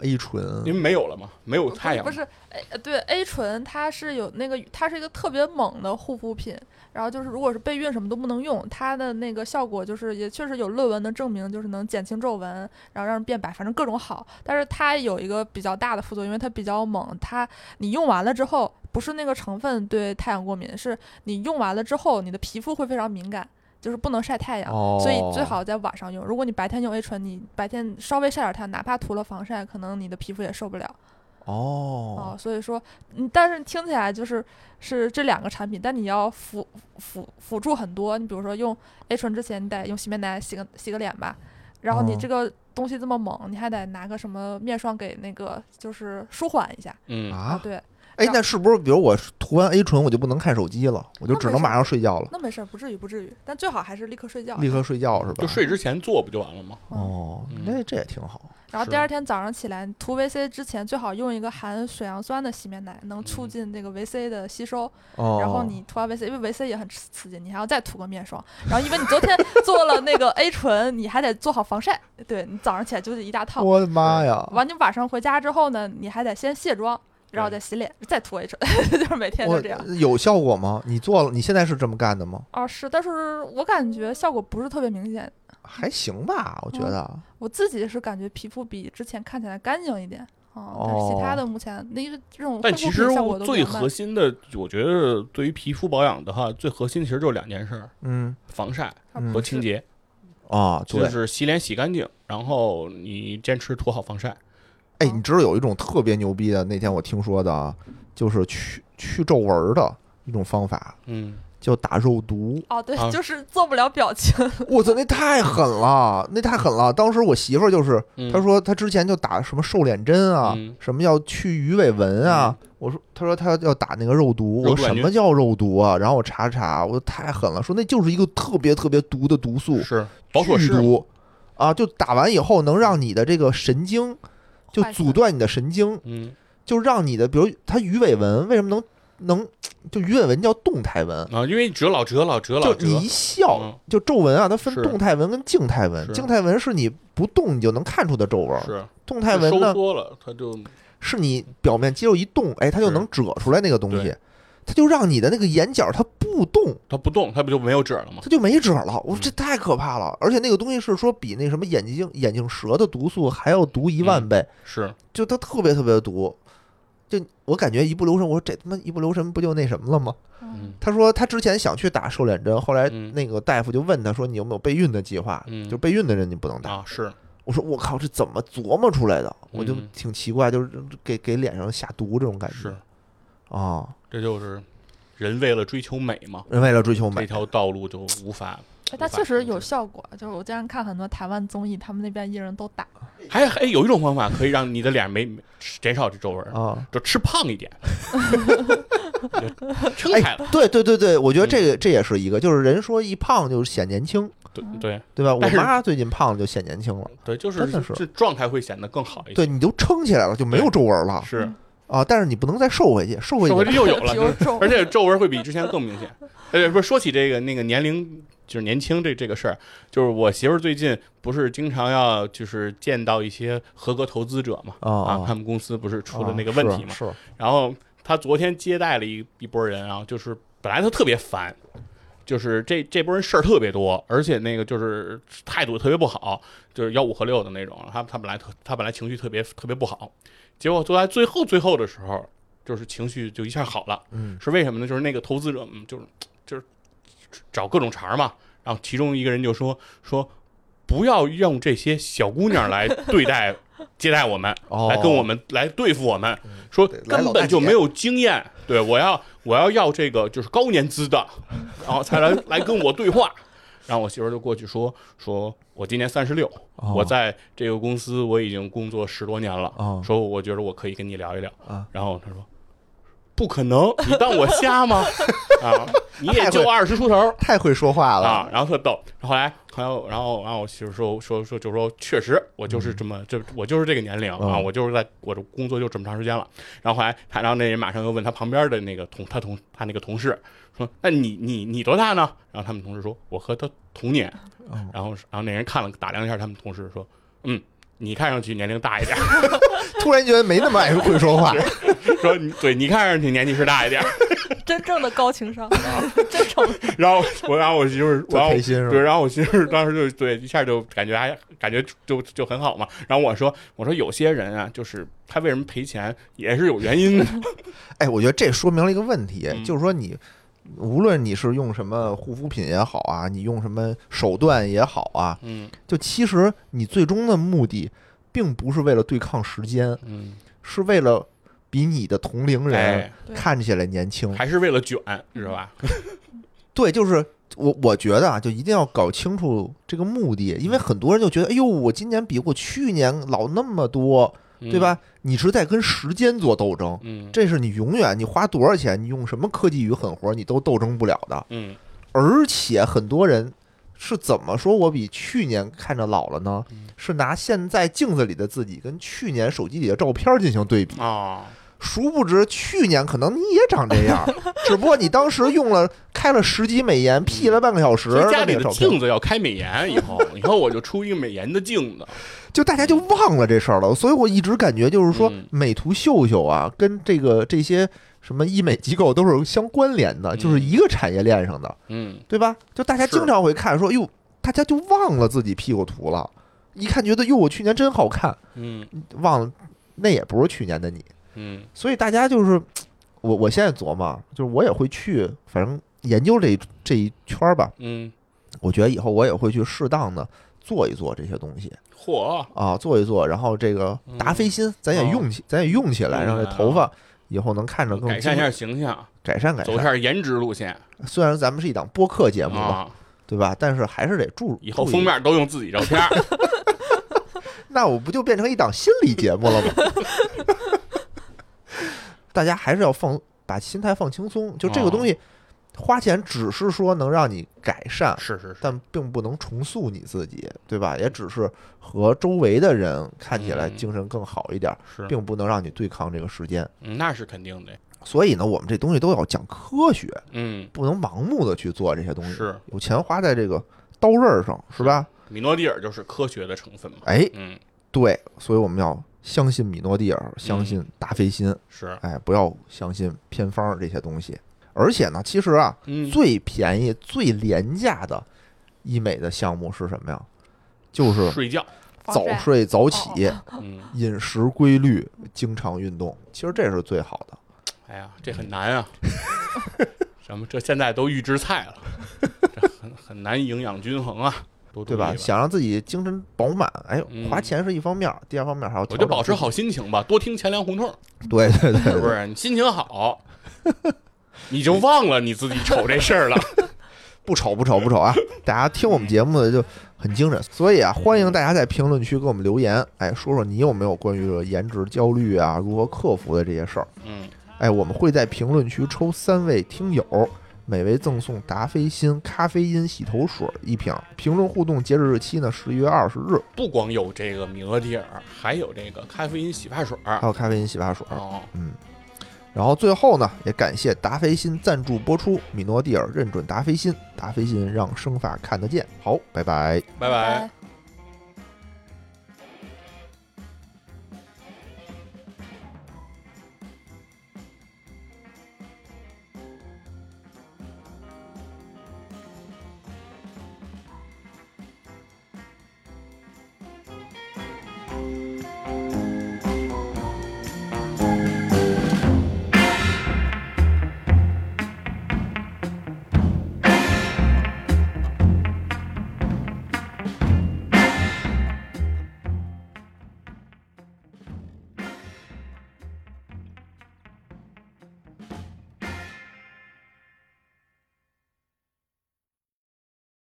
A 醇？
因为没有了嘛，没有太阳
不是，哎，对 A 醇它是有那个，它是一个特别猛的护肤品。然后就是，如果是备孕什么都不能用，它的那个效果就是也确实有论文能证明，就是能减轻皱纹，然后让人变白，反正各种好。但是它有一个比较大的副作用，因为它比较猛，它你用完了之后，不是那个成分对太阳过敏，是你用完了之后，你的皮肤会非常敏感，就是不能晒太阳。
哦，
所以最好在晚上用。如果你白天用 A 醇，你白天稍微晒点太阳，哪怕涂了防晒，可能你的皮肤也受不了。
哦
哦，所以说，嗯，但是听起来就是是这两个产品，但你要辅辅辅助很多。你比如说用 A 醇之前，你得用洗面奶洗个洗个脸吧，然后你
哦
这个东西这么猛，你还得拿个什么面霜给那个就是舒缓一下
嗯，
啊，
对，
哎，那是不是比如我涂完 A 醇，我就不能看手机了，我就只能马上睡觉了，
那没事儿，不至于不至于，但最好还是立刻睡觉。
立刻睡觉是吧？
就睡之前做不就完了吗？
哦，
嗯
那这也挺好。
是
然后第二天早上起来涂维 C 之前，最好用一个含水杨酸的洗面奶，能促
嗯
进这个维 C 的吸收。
哦，
然后你涂完维 C，因为维 C 也很刺刺激，你还要再涂个面霜。然后因为你昨天 做了那个 A 醇，你还得做好防晒。对你早上起来就得一大套。
我的妈呀！
完，你晚上回家之后呢，你还得先卸妆，然后再洗脸，再涂一层，就是每天
我
就这样。
有效果吗？你做了，你现在是这么干的吗？
啊，是，但是我感觉效果不是特别明显。
还行吧，我觉
嗯
得。
我自己是感觉皮肤比之前看起来干净一点。哦，但是其他
哦
的目前那个这种护
但其实
肤效果都
最核心的，我觉得对于皮肤保养的话，最核心其实就是两件事儿：
嗯
防晒
嗯
和清洁。
啊，对
就。是洗脸洗干净，然后你坚持涂好防晒。
哎，你知道有一种特别牛逼的，那天我听说的啊，就是去去皱纹儿的一种方法，
嗯，
叫打肉毒。
哦，对，
啊
就是做不了表情。
我操，那太狠了，那太狠了！当时我媳妇儿就是，
嗯
她说她之前就打什么瘦脸针啊，
嗯
什么要去鱼尾纹啊。我说，她说她要打那个肉毒，我说什么叫肉毒啊？然后我查查，我说太狠了，说那就是一个特别特别毒的毒素，
是保妥适嘛，
剧毒啊，就打完以后能让你的这个神经就阻断你的神经，
嗯
就让你的，比如它鱼尾纹为什么能能就鱼尾纹叫动态纹？
啊，因为你折老折老折老折，
就你一笑，
嗯
就皱纹啊，它分动态纹跟静态纹。静态纹是你不动你就能看出的皱纹，
是
动态纹
收
呢
缩了，它就
是你表面肌肉一动，哎，它就能褶出来那个东西
对，
它就让你的那个眼角它不动，
它不动，它不就没有褶了吗？
它就没褶了。我说
嗯
这太可怕了，而且那个东西是说比那什么眼睛眼镜蛇的毒素还要毒一万
嗯
倍，
是，
就它特别特别毒。就我感觉一不留神，我说这他妈一不留神不就那什么了吗？
嗯
他说他之前想去打瘦脸针，后来
嗯
那个大夫就问他说你有没有备孕的计划？
嗯
就备孕的人你不能打。
啊是，
我说我靠，这怎么琢磨出来的？我就
嗯
挺奇怪，就是给给脸上下毒这种感觉
是，
啊。
这就是人为了追求美嘛，
人为了追求美，
这条道路就无法。
哎，它确实有效果，就是我经常看很多台湾综艺，他们那边艺人都打。
还还有一种方法可以让你的脸没没减少这皱纹，
啊。
就吃胖一点，撑开了。
哎，对对对对，我觉得
嗯
这个这也是一个，就是人说一胖就显年轻，
对对
对吧？我妈最近胖了就显年轻了，
对，就是
真的是
这状态会显得更好一些。
对，你都撑起来了，就没有皱纹了
是，
啊。但是你不能再瘦回去，瘦回
瘦回
去
去又有了，
皱
而且皱纹会比之前更明显。呃，不是说起这个那个年龄就是年轻这这个事儿，就是我媳妇儿最近不是经常要就是见到一些合格投资者嘛，
啊
啊，他们公司不是出了那个问题嘛，
是是
然后她昨天接待了一一波人啊，就是本来她特别烦。就是这这波人事儿特别多，而且那个就是态度特别不好，就是吆五喝六的那种。他他本来特他本来情绪特别特别不好，结果就在最后最后的时候，就是情绪就一下好了。
嗯
是为什么呢？就是那个投资者，嗯，就是 就是找各种茬嘛。然后其中一个人就说说，不要用这些小姑娘来对待 接待我们，
哦，
来跟我们来对付我们，说根本就没有经验。对我要我要要这个就是高年资的，然后才来来跟我对话。然后我媳妇儿就过去说说，我今年三十六，
哦。
我在这个公司我已经工作十多年了，
哦。
说我觉得我可以跟你聊一聊。
啊。
然后他说：“不可能，你当我瞎吗？啊，你也就二十出头
太会说话了
啊。”然后特逗。后来还有，然后然后我媳妇说说说，就说确实，我就是这么这我就是这个年龄啊，
嗯
我就是在我的工作就这么长时间了。然后后来他，然后那人马上又问他旁边的那个同他同他那个同事说：“那你你你多大呢？”然后他们同事说：“我和他同年。”
哦
然后然后那人看了打量一下他们同事说：“嗯。”你看上去年龄大一点，
突然觉得没那么爱会说话，
说你对你看上去年纪是大一点，
真正的高情商，真诚。
然后我，然后我媳妇儿，
特
然后对，
开心是吧？
然后我媳妇儿当时就对一下就感觉还感觉就就很好嘛。然后我说我说有些人啊，就是他为什么赔钱也是有原因的。
哎，我觉得这说明了一个问题，
嗯
就是说你无论你是用什么护肤品也好啊，你用什么手段也好啊，
嗯
就其实你最终的目的并不是为了对抗时间，
嗯，
是为了比你的同龄人看起来年轻。
还是为了卷，是吧？
对，就是我我觉得啊，就一定要搞清楚这个目的，因为很多人就觉得，哎呦，我今年比我去年老那么多，对吧？你是在跟时间做斗争，
嗯？嗯，
这是你永远你花多少钱，你用什么科技与狠活，你都斗争不了的。
嗯
而且很多人是怎么说我比去年看着老了呢？
嗯
是拿现在镜子里的自己跟去年手机里的照片进行对比。
啊，
殊不知，去年可能你也长这样，只不过你当时用了开了十级美颜，P 了半个小时
家里的镜子要开美颜，以后以后我就出一个美颜的镜子。
就大家就忘了这事儿了。所以我一直感觉就是说
嗯，
美图秀秀啊，跟这个这些什么医美机构都是相关联的，
嗯
就是一个产业链上的，
嗯
对吧？就大家经常会看说，哟，大家就忘了自己 P 过图了，一看觉得哟，我去年真好看，
嗯
忘了那也不是去年的你。
嗯
所以大家就是，我我现在琢磨，就是我也会去，反正研究这这一圈儿吧。
嗯，
我觉得以后我也会去适当的做一做这些东西
嚯，
啊，做一做，然后这个
嗯
达菲心咱也
哦
用起，咱也用起来，让这头发以后能看着更
改善一下形象，
改善改善
走一。下颜值路线
虽然咱们是一档播客节目嘛，
啊，
对吧？但是还是得注
以后封面都用自己照片。
那我不就变成一档心理节目了吗？大家还是要放把心态放轻松，就这个
哦
东西，花钱只是说能让你改善，
是是是，
但并不能重塑你自己，对吧？也只是和周围的人看起来
嗯
精神更好一点，
是，
并不能让你对抗这个时间。
嗯那是肯定的。
所以呢，我们这东西都要讲科学，
嗯，
不能盲目的去做这些东西。
是
有钱花在这个刀刃上，是吧？
米诺地尔就是科学的成分嘛。
哎，
嗯，
对，所以我们要相信米诺地尔，相信达菲欣。
是，
哎，不要相信偏方儿这些东西。而且呢，其实啊，
嗯，
最便宜、最廉价的医美的项目是什么呀？就是
睡觉。
早睡早起、饮食规律、经常运动。其实这是最好的。
哎呀，这很难啊。什么这现在都预制菜了，这很很难营养均衡啊，多
对吧？想让自己精神饱满，哎花钱是一方面儿，第二方面还要
我就保持好。心情吧，多听钱粮胡同，
对对对对，
是不是？你心情好，你就忘了你自己丑这事儿了。
不丑不丑不丑啊！大家听我们节目的就很精神，所以啊，欢迎大家在评论区给我们留言，哎，说说你有没有关于这个颜值焦虑啊，如何克服的这些事儿。
嗯，
哎，我们会在评论区抽三位听友，每位赠送达菲欣咖啡因洗头水一瓶。评论互动截止日期呢，十一月二十日。
不光有这个米诺地尔，还有这个咖啡因洗发水儿
还有咖啡因洗发水。
哦。
嗯，然后最后呢，也感谢达菲欣赞助播出，米诺地尔认准达菲欣，达菲欣让生发看得见。好，拜拜。
拜拜。